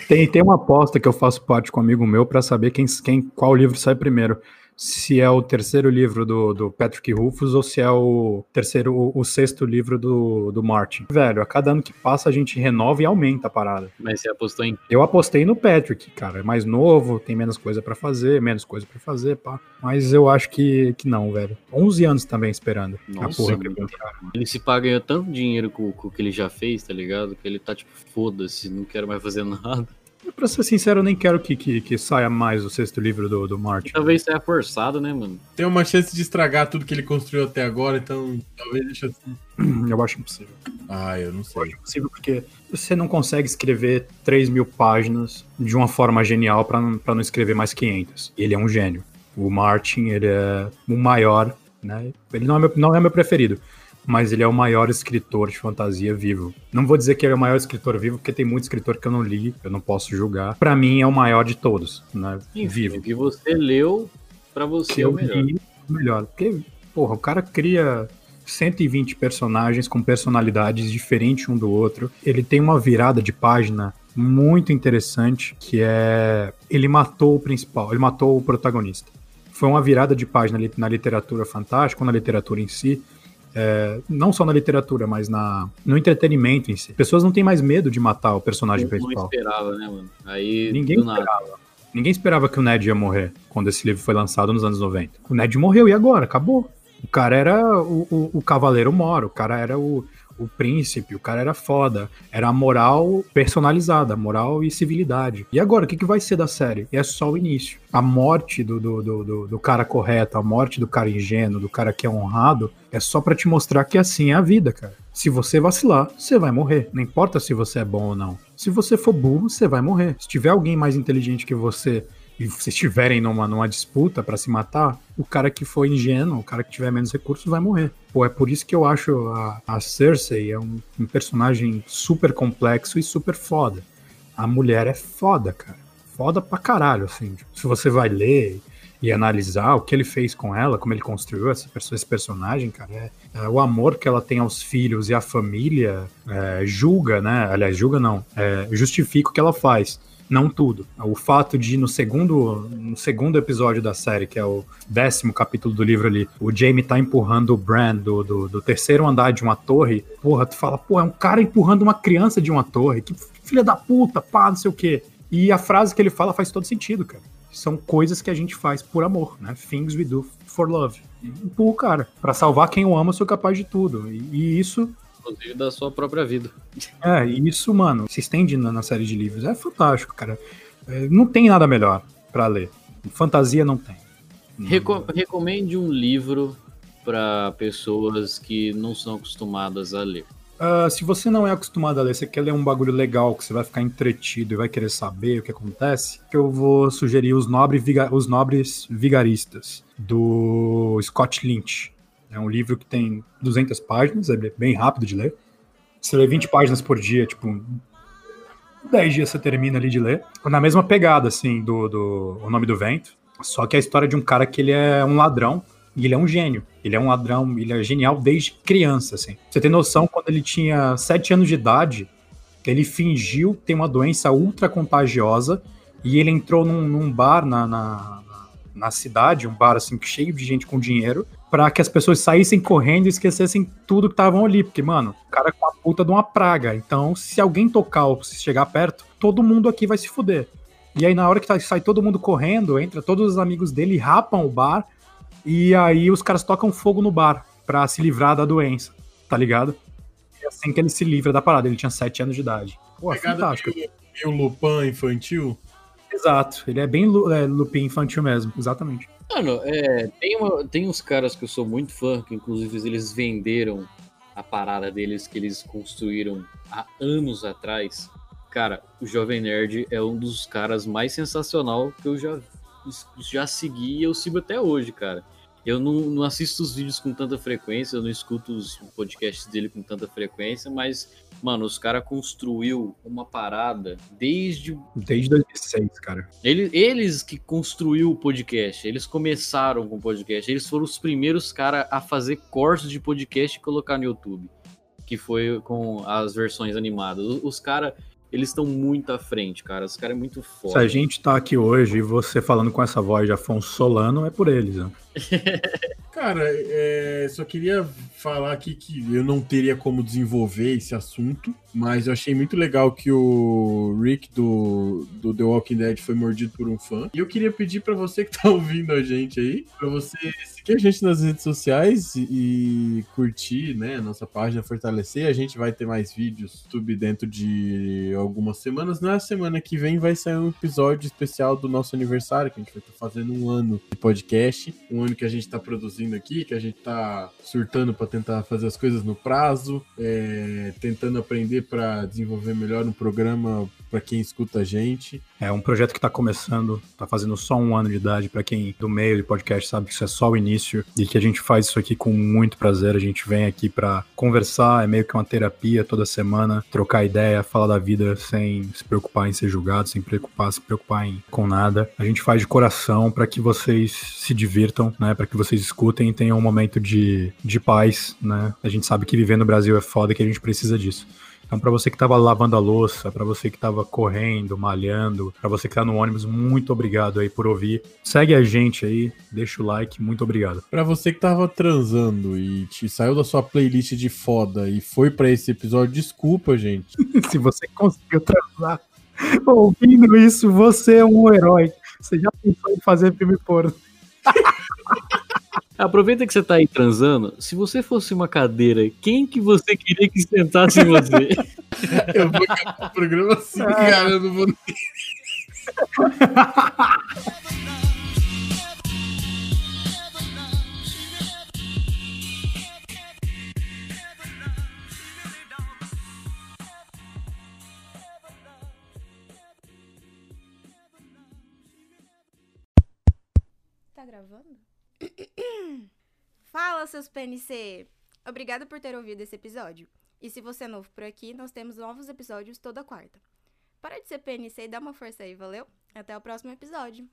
Tem, tem uma aposta que eu faço parte com um amigo meu pra saber quem, quem, qual livro sai primeiro. Se é o terceiro livro do, do Patrick Rufus ou se é o terceiro, o, o sexto livro do, do Martin. Velho, a cada ano que passa a gente renova e aumenta a parada. Mas você apostou em. Eu apostei no Patrick, cara. É mais novo, tem menos coisa pra fazer, menos coisa pra fazer, pá. Mas eu acho que, que não, velho. 11 anos também esperando. Nossa, porra que eu. Ele se paga tanto dinheiro com, com o que ele já fez, tá ligado? Que ele tá tipo, foda-se, não quero mais fazer nada. Pra ser sincero, eu nem quero que, que, que saia mais o sexto livro do, do Martin. Talvez saia forçado, né, mano? Tem uma chance de estragar tudo que ele construiu até agora, então talvez deixa assim. Eu acho impossível. Ah, eu não Eu sei. acho impossível porque você não consegue escrever 3 mil páginas de uma forma genial pra não, pra não escrever mais 500. Ele é um gênio. O Martin, ele é o maior, né? Ele não é meu, não é meu preferido, mas ele é o maior escritor de fantasia vivo. Não vou dizer que ele é o maior escritor vivo, porque tem muito escritor que eu não li, eu não posso julgar. Pra mim, é o maior de todos, né? Enfim, Vivo. O que você leu, pra você que é o melhor. li o melhor. Porque, porra, o cara cria 120 personagens com personalidades diferentes um do outro. Ele tem uma virada de página muito interessante, que é ele matou o principal, ele matou o protagonista. Foi uma virada de página na literatura fantástica, ou na literatura em si, é, não só na literatura, mas na, no entretenimento em si. Pessoas não têm mais medo de matar o personagem não principal. esperava, né, mano? Aí, Ninguém esperava. Ninguém esperava que o Ned ia morrer quando esse livro foi lançado nos anos 90. O Ned morreu e agora? Acabou. O cara era o, o, o cavaleiro moro, o cara era o, o príncipe, o cara era foda. Era a moral personalizada, moral e civilidade. E agora, o que, que vai ser da série? E é só o início. A morte do, do, do, do, cara correto, a morte do cara ingênuo, do cara que é honrado, é só pra te mostrar que assim é a vida, cara. Se você vacilar, você vai morrer. Não importa se você é bom ou não. Se você for burro, você vai morrer. Se tiver alguém mais inteligente que você e vocês estiverem numa, numa disputa pra se matar, o cara que for ingênuo, o cara que tiver menos recursos, vai morrer. Pô, é por isso que eu acho a, a Cersei é um, um personagem super complexo e super foda. A mulher é foda, cara. Foda pra caralho, assim. Tipo, se você vai ler e analisar o que ele fez com ela, como ele construiu essa, esse personagem, cara, é, é o amor que ela tem aos filhos e à família é, julga, né? Aliás, julga não, é, justifica o que ela faz. Não tudo. O fato de no segundo, no segundo episódio da série, que é o décimo capítulo do livro ali, o Jamie tá empurrando o Bran do, do, do terceiro andar de uma torre. Porra, tu fala, pô, é um cara empurrando uma criança de uma torre. Que filha da puta, pá, não sei o quê. E a frase que ele fala faz todo sentido, cara. São coisas que a gente faz por amor, né? Things we do for love. Empurra o cara. Pra salvar quem eu amo, eu sou capaz de tudo. E, e isso Inclusive da sua própria vida. é, e isso, mano, se estende na, na série de livros. É fantástico, cara. É, não tem nada melhor pra ler. Fantasia não tem. Reco- recomende um livro pra pessoas que não são acostumadas a ler. Ah, se você não é acostumado a ler, você quer ler um bagulho legal, que você vai ficar entretido e vai querer saber o que acontece, eu vou sugerir Os Nobres, Viga- Os Nobres Vigaristas, do Scott Lynch. É um livro que tem 200 páginas, é bem rápido de ler. Você lê 20 páginas por dia, tipo, 10 dias você termina ali de ler. Na mesma pegada, assim, do, do O Nome do Vento. Só que é a história de um cara que ele é um ladrão e ele é um gênio. Ele é um ladrão, ele é genial desde criança, assim. Você tem noção, quando ele tinha 7 anos de idade, ele fingiu ter uma doença ultra contagiosa e ele entrou num, num bar na, na, na cidade, um bar assim cheio de gente com dinheiro, para que as pessoas saíssem correndo e esquecessem tudo que estavam ali, porque mano, o cara é com a puta de uma praga. Então, se alguém tocar ou se chegar perto, todo mundo aqui vai se fuder. E aí na hora que tá- sai todo mundo correndo, entra todos os amigos dele, rapam o bar e aí os caras tocam fogo no bar pra se livrar da doença, tá ligado? É assim que ele se livra da parada. Ele tinha 7 anos de idade. Pô, é fantástico. meio, meio Lupin infantil. Exato. Ele é bem é, Lupin infantil mesmo, exatamente. Mano, é, tem, uma, tem uns caras que eu sou muito fã, que inclusive eles venderam a parada deles que eles construíram há anos atrás. Cara, o Jovem Nerd é um dos caras mais sensacional que eu já, já segui e eu sigo até hoje, cara. Eu não, não assisto os vídeos com tanta frequência, eu não escuto os podcasts dele com tanta frequência, mas, mano, os caras construiu uma parada desde Desde 2006, cara. ele- eles que construiu o podcast, eles começaram com o podcast, eles foram os primeiros caras a fazer cortes de podcast e colocar no YouTube, que foi com as versões animadas. Os, os caras Eles estão muito à frente, cara. Os caras é muito foda. Se a gente tá aqui hoje e você falando com essa voz de Afonso Solano, é por eles, né? Cara, é, só queria falar aqui que eu não teria como desenvolver esse assunto, mas eu achei muito legal que o Rick do, do The Walking Dead foi mordido por um fã. E eu queria pedir pra você que tá ouvindo a gente aí, pra você seguir a gente nas redes sociais e, e curtir, né, nossa página, fortalecer. A gente vai ter mais vídeos no YouTube dentro de algumas semanas. Na semana que vem vai sair um episódio especial do nosso aniversário, que a gente vai estar fazendo um ano de podcast, um que a gente tá produzindo aqui, que a gente tá surtando pra tentar fazer as coisas no prazo, é, tentando aprender pra desenvolver melhor um programa pra quem escuta a gente. É um projeto que tá começando, tá fazendo só um ano de idade. Pra quem do meio de podcast sabe que isso é só o início e que a gente faz isso aqui com muito prazer. A gente vem aqui pra conversar, é meio que uma terapia toda semana, trocar ideia, falar da vida sem se preocupar em ser julgado, sem preocupar, se preocupar em, com nada. A gente faz de coração pra que vocês se divirtam, né? Pra que vocês escutem e tenham um momento de, de paz, né? A gente sabe que viver no Brasil é foda e que a gente precisa disso. Então, para você que estava lavando a louça, para você que estava correndo, malhando, para você que tá no ônibus, muito obrigado aí por ouvir. Segue a gente aí, deixa o like, muito obrigado. Pra você que tava transando e te saiu da sua playlist de foda e foi pra esse episódio, desculpa, gente. Se você conseguiu transar ouvindo isso, você é um herói. Você já pensou em fazer filme porno? Aproveita que você tá aí transando. Se você fosse uma cadeira, quem que você queria que sentasse em você? Eu vou acabar o programa assim, cara, eu não vou Tá gravando? Fala, seus PNC! Obrigada por ter ouvido esse episódio. E se você é novo por aqui, nós temos novos episódios toda quarta. Para de ser PNC e dá uma força aí, valeu? Até o próximo episódio.